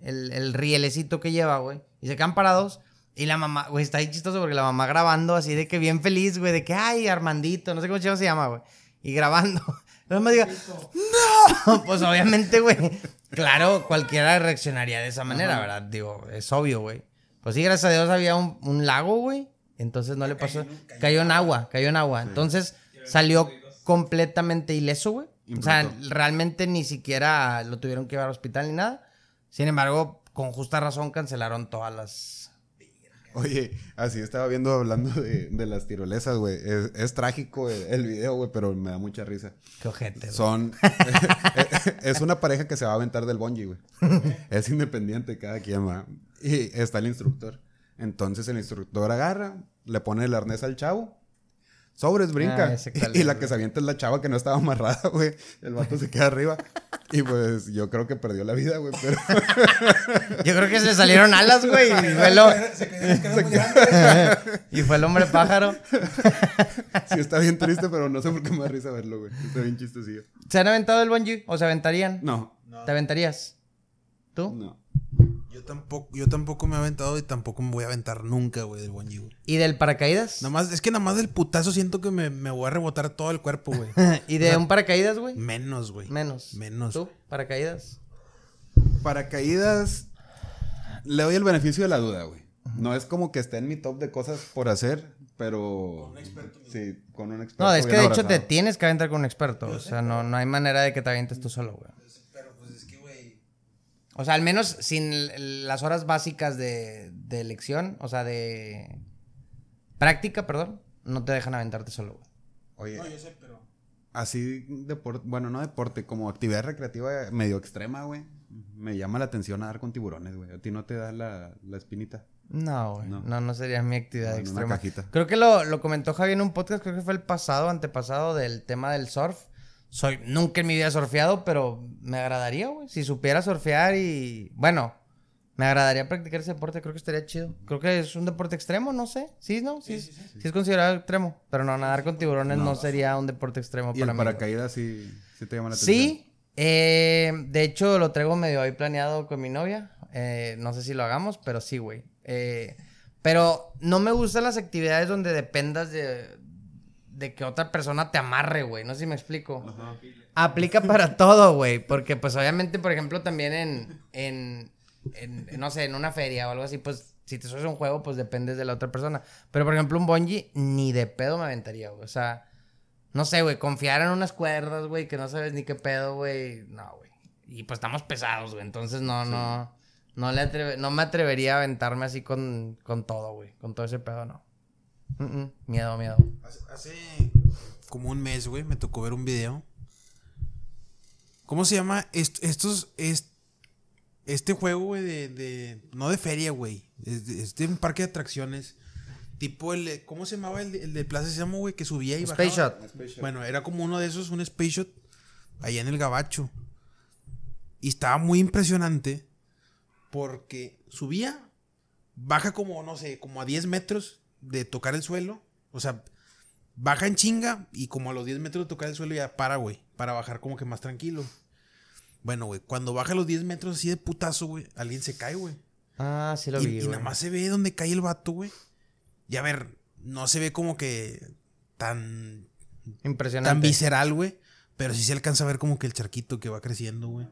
el, el rielecito que lleva, güey. Y se quedan parados. Y la mamá, güey, está ahí chistoso porque la mamá grabando así de que bien feliz, güey, de que, ay, Armandito, no sé cómo se llama, güey. Y grabando. La mamá diga, ¡No! Pues obviamente, güey. Claro, cualquiera reaccionaría de esa manera, ¿verdad? Digo, es obvio, güey. Pues sí, gracias a Dios había un, un lago, güey. Entonces no le pasó. Cayó en agua, cayó en agua. Entonces salió completamente ileso, güey. O sea, realmente ni siquiera lo tuvieron que llevar al hospital ni nada. Sin embargo, con justa razón cancelaron todas las. Oye, así estaba viendo hablando de, de las tirolesas, güey. Es, es trágico el, el video, güey, pero me da mucha risa. Qué ojete, güey. Son. es una pareja que se va a aventar del bungee, güey. Es independiente cada quien, va. Y está el instructor. Entonces el instructor agarra, le pone el arnés al chavo. Sobres, brinca. Ah, y la que se avienta es la chava que no estaba amarrada, güey. El vato se queda arriba. Y pues yo creo que perdió la vida, güey. Pero Yo creo que se le salieron alas, güey. Y fue, Se escalera muy grande. y fue el hombre pájaro. sí está bien triste, pero no sé por qué me da risa verlo, güey. Está bien chistosillo. ¿Se han aventado el bungee? ¿O se aventarían? No, ¿Te aventarías? ¿Tú? no. Yo tampoco, yo tampoco me he aventado y tampoco me voy a aventar nunca, güey, del bungee, güey. ¿Y del paracaídas? Nada más, es que nada más del putazo siento que me, me voy a rebotar todo el cuerpo, güey. ¿Y de un paracaídas, güey? Menos, güey. Menos. Menos. ¿Tú? ¿Paracaídas? Paracaídas, le doy el beneficio de la duda, güey. No es como que esté en mi top de cosas por hacer, pero... Con un experto. Sí, con un experto. No, es que de hecho te tienes que aventar con un experto. O sea, no, no hay manera de que te avientes tú solo, güey. Pero pues es que, güey. O sea, al menos sin las horas básicas de, de elección, o sea, de práctica, perdón, no te dejan aventarte solo, güey. Oye, No, yo sé, pero. así deporte, bueno, no deporte, como actividad recreativa medio extrema, güey. Me llama la atención nadar con tiburones, güey. ¿A ti no te da la, la espinita? No, güey. No. No. no, sería mi actividad No, en una extrema. cajita. Creo que lo, lo comentó Javi en un podcast, creo que fue el pasado, antepasado del tema del surf. Soy, nunca en mi vida he surfeado, pero me agradaría, güey. Si supiera surfear y. Bueno, Me agradaría practicar ese deporte, creo que estaría chido. Creo que es un deporte extremo, no sé. Sí, ¿no? Sí, sí, es considerado extremo. Pero no, nadar con tiburones no, sería un deporte extremo Y para el mí. paracaídas sí, sí te llama la atención. Sí, eh, de hecho lo traigo medio ahí planeado con mi novia. Eh, no sé si lo hagamos, pero sí, güey. Eh, pero no me gustan las actividades donde dependas de, de que otra persona te amarre, güey. No sé si me explico. Aplica para todo, güey. Porque, pues, obviamente, por ejemplo, también en, en, en, no sé, en una feria o algo así, pues, si te subes un juego, pues dependes de la otra persona. Pero, por ejemplo, un bungee, ni de pedo me aventaría, güey. O sea, no sé, güey, confiar en unas cuerdas, güey, que no sabes ni qué pedo, güey. No, güey. Y pues estamos pesados, güey. Entonces, no, no. No, le atreve- no me atrevería a aventarme así con, con todo, güey. Con todo ese pedo, no. Mm, mm. Miedo, miedo. Hace, hace como un mes, güey, me tocó ver un video. ¿Cómo se llama? Est- estos, es, este juego, güey, de, de- No de feria, güey. Es de, es de un parque de atracciones. Tipo el... ¿Cómo se llamaba el de, el de Plaza Sésamo, güey? Que subía y Space bajaba. Shot. Bueno, era como uno de esos, un Space Shot. Allá en el Gabacho. Y estaba muy impresionante. Porque subía, baja como, no sé, como a 10 metros de tocar el suelo. O sea, baja en chinga y como a los 10 metros de tocar el suelo ya para, güey. Para bajar como que más tranquilo. Bueno, güey, cuando baja los 10 metros así de putazo, güey, alguien se cae, güey. Ah, sí lo Y, vi, y güey. nada más se ve donde cae el vato, güey. Y a ver, no se ve como que tan, Impresionante. tan visceral, güey. Pero sí se alcanza a ver como que el charquito que va creciendo, güey.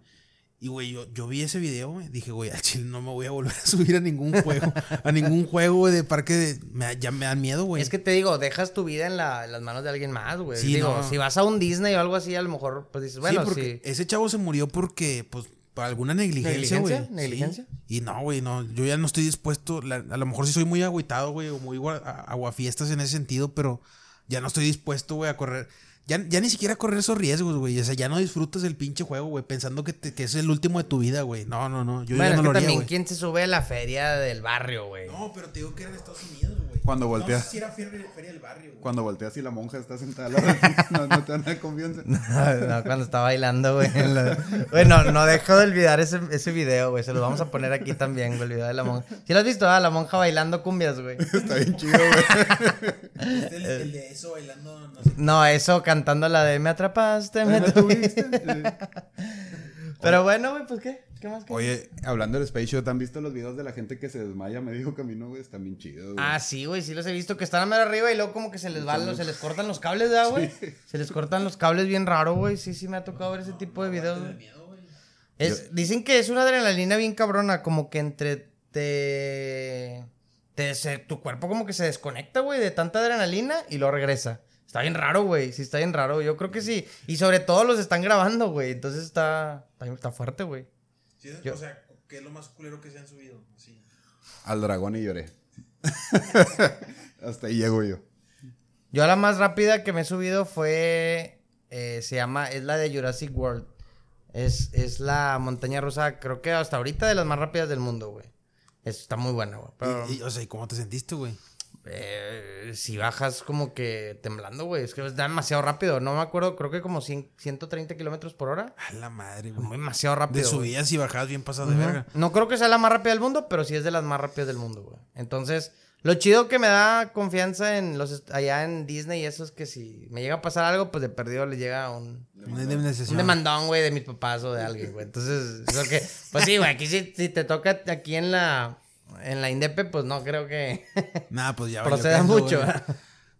Y, güey, yo, yo vi ese video, güey. Dije, güey, al chile no me voy a volver a subir a ningún juego. a ningún juego, güey, de parque. de- me ya me dan miedo, güey. Es que te digo, dejas tu vida en, la- en las manos de alguien más, güey. Sí, digo, no. si vas a un Disney o algo así, a lo mejor, pues dices, bueno, sí, porque sí. ese chavo se murió porque, pues, por alguna negligencia, güey. ¿Negligencia? ¿Negligencia? Sí. Y no, güey, no. Yo ya no estoy dispuesto. la- a lo mejor sí soy muy agüitado, güey, o muy aguafiestas en ese sentido, pero ya no estoy dispuesto, güey, a correr. Ya, ya ni siquiera correr esos riesgos, güey. O sea, ya no disfrutas el pinche juego, güey, pensando que, te- que es el último de tu vida, güey. No, no, no. Yo bueno, ya es no que lo haría, también, güey. ¿quién se sube a la feria del barrio, güey? No, pero te digo que era en Estados Unidos, güey. Cuando No volteas. sé si era feria, feria del barrio, güey. Cuando volteas y la monja está sentada al lado de ti, no, no te dan la confianza. no, cuando está bailando, güey. en la- Güey, no, no dejo de olvidar ese, ese video, güey. Se lo vamos a poner aquí también, güey, el video de la monja. ¿Sí lo has visto? Ah, la monja bailando cumbias, güey. Está bien chido, güey. Este, el, el de eso bailando, no sé. No, eso cantando la de Me atrapaste, me ¿Me tuviste. Pero bueno, güey, pues qué. ¿Qué más? qué? Oye, hablando del Space Shot, ¿han visto los videos de la gente que se desmaya a medio camino, güey? Están bien chidos, güey. Ah, sí, güey, sí los he visto que están a mero arriba y luego como que se les va, se les cortan los cables, ¿verdad, güey? Se les cortan los cables bien raro, güey. Sí, sí me ha tocado ver ese tipo de videos. güey. Es, dicen que es una adrenalina bien cabrona, como que entre te, te se- tu cuerpo como que se desconecta, güey, de tanta adrenalina y luego regresa. Está bien raro, güey. Sí, está bien raro. Yo creo que sí. Y sobre todo los están grabando, güey. Entonces está, está, está fuerte, güey. Yo- O sea, ¿qué es lo más culero que se han subido? Sí. Al dragón y lloré. Hasta ahí llego yo. Yo la más rápida que me he subido fue. eh, se llama. Es la de Jurassic World. Es, es la montaña rusa, creo que hasta ahorita de las más rápidas del mundo, güey. Es- Está muy buena, güey. Pero, Y- y, o sea, ¿y cómo te sentiste, güey? Eh, si bajas como que temblando, güey. Es que es demasiado rápido. No me acuerdo, creo que como 100 130 kilómetros por hora. A la madre, güey. Demasiado De rápido. güey. subidas y bajadas bien pasadas de verga. No creo que sea la más rápida del mundo, pero sí es de las más rápidas del mundo, güey. Entonces, lo chido que me da confianza en los allá en Disney y eso es que si me llega a pasar algo, pues de perdido le llega un, un demandón, güey, de mis papás o de alguien, güey. Entonces, pues sí, güey, aquí si, si te toca aquí en la, en la Indepe, pues no creo que Nada, pues ya. proceda mucho.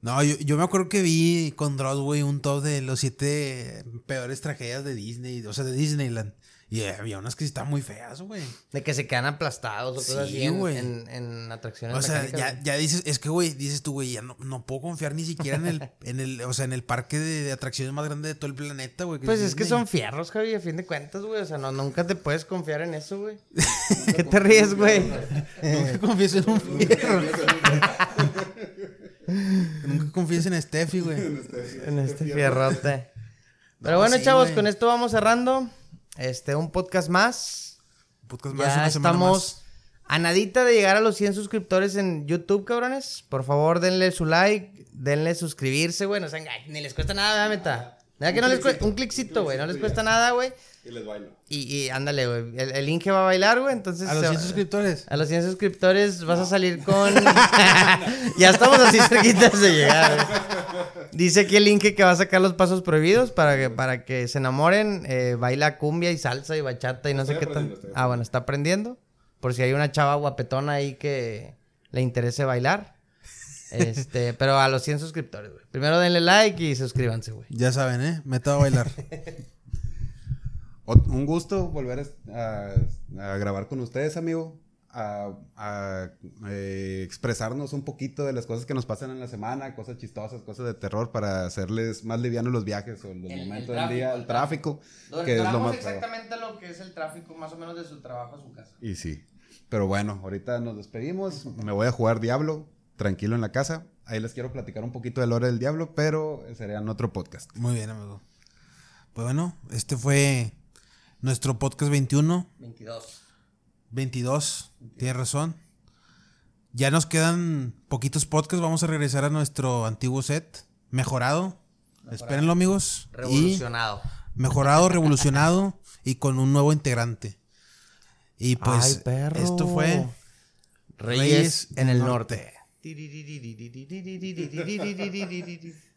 No, yo, yo me acuerdo que vi con Dross, güey, un top de los siete peores tragedias de Disney, o sea, de Disneyland. Y había unas que sí estaban muy feas, güey. De que se quedan aplastados o cosas Sí, así en, güey. en, en atracciones O sea, ya, ya dices, es que, güey, dices tú, güey, ya no, no puedo confiar ni siquiera en el, en el, o sea, en el parque de, de atracciones más grande de todo el planeta, güey. Pues es que son fierros, Javi, a fin de cuentas, güey. O sea, no, nunca te puedes confiar en eso, güey. ¿Qué te ríes, güey? Nunca confíes en un fierro. Nunca confíes en Steffi, güey. en este fierrote. Pero No, bueno, chavos, con esto vamos cerrando. Este, un podcast más. Podcast más, Ya una semana estamos a nadita de llegar a los 100 suscriptores en YouTube, cabrones. Por favor, denle su like, denle suscribirse, güey. No se engañen, ni les cuesta nada, ¿verdad, meta? ¿Verdad que no les cuesta? Un cliccito, güey. No les cuesta nada, güey. Y les bailo. Y, y ándale, güey. El, el Inge va a bailar, güey. Entonces. A los se 100 va- suscriptores. A los 100 suscriptores vas a salir con. ya estamos así cerquitas de llegar. güey. Dice aquí el Inge que va a sacar los pasos prohibidos para que, para que se enamoren. eh, baila cumbia y salsa y bachata y no sé qué estoy Ah, bueno, está aprendiendo. Por si hay una chava guapetona ahí que le interese bailar. Este, pero a los 100 suscriptores, güey. Primero denle like y suscríbanse, güey. Ya saben, ¿eh? Método a bailar. Un gusto volver a, a grabar con ustedes, amigo. A, a, eh, expresarnos un poquito de las cosas que nos pasan en la semana, cosas chistosas, cosas de terror, para hacerles más livianos los viajes o los momentos del día, el tráfico, que es lo más exactamente lo que es el tráfico, más o menos de su trabajo a su casa. Y sí. Pero bueno, ahorita nos despedimos. Me voy a jugar Diablo, tranquilo en la casa. Ahí les quiero platicar un poquito de la hora del Diablo, pero sería en otro podcast. Muy bien, amigo. Pues bueno, este fue nuestro podcast 21. 22. 22, tienes razón. Ya nos quedan poquitos podcasts. Vamos a regresar a nuestro antiguo set. Mejorado. Espérenlo, amigos. Y Revolucionado. mejorado, revolucionado y con un nuevo integrante. Y pues, Ay, perro. esto fue Reyes, Reyes en el norte.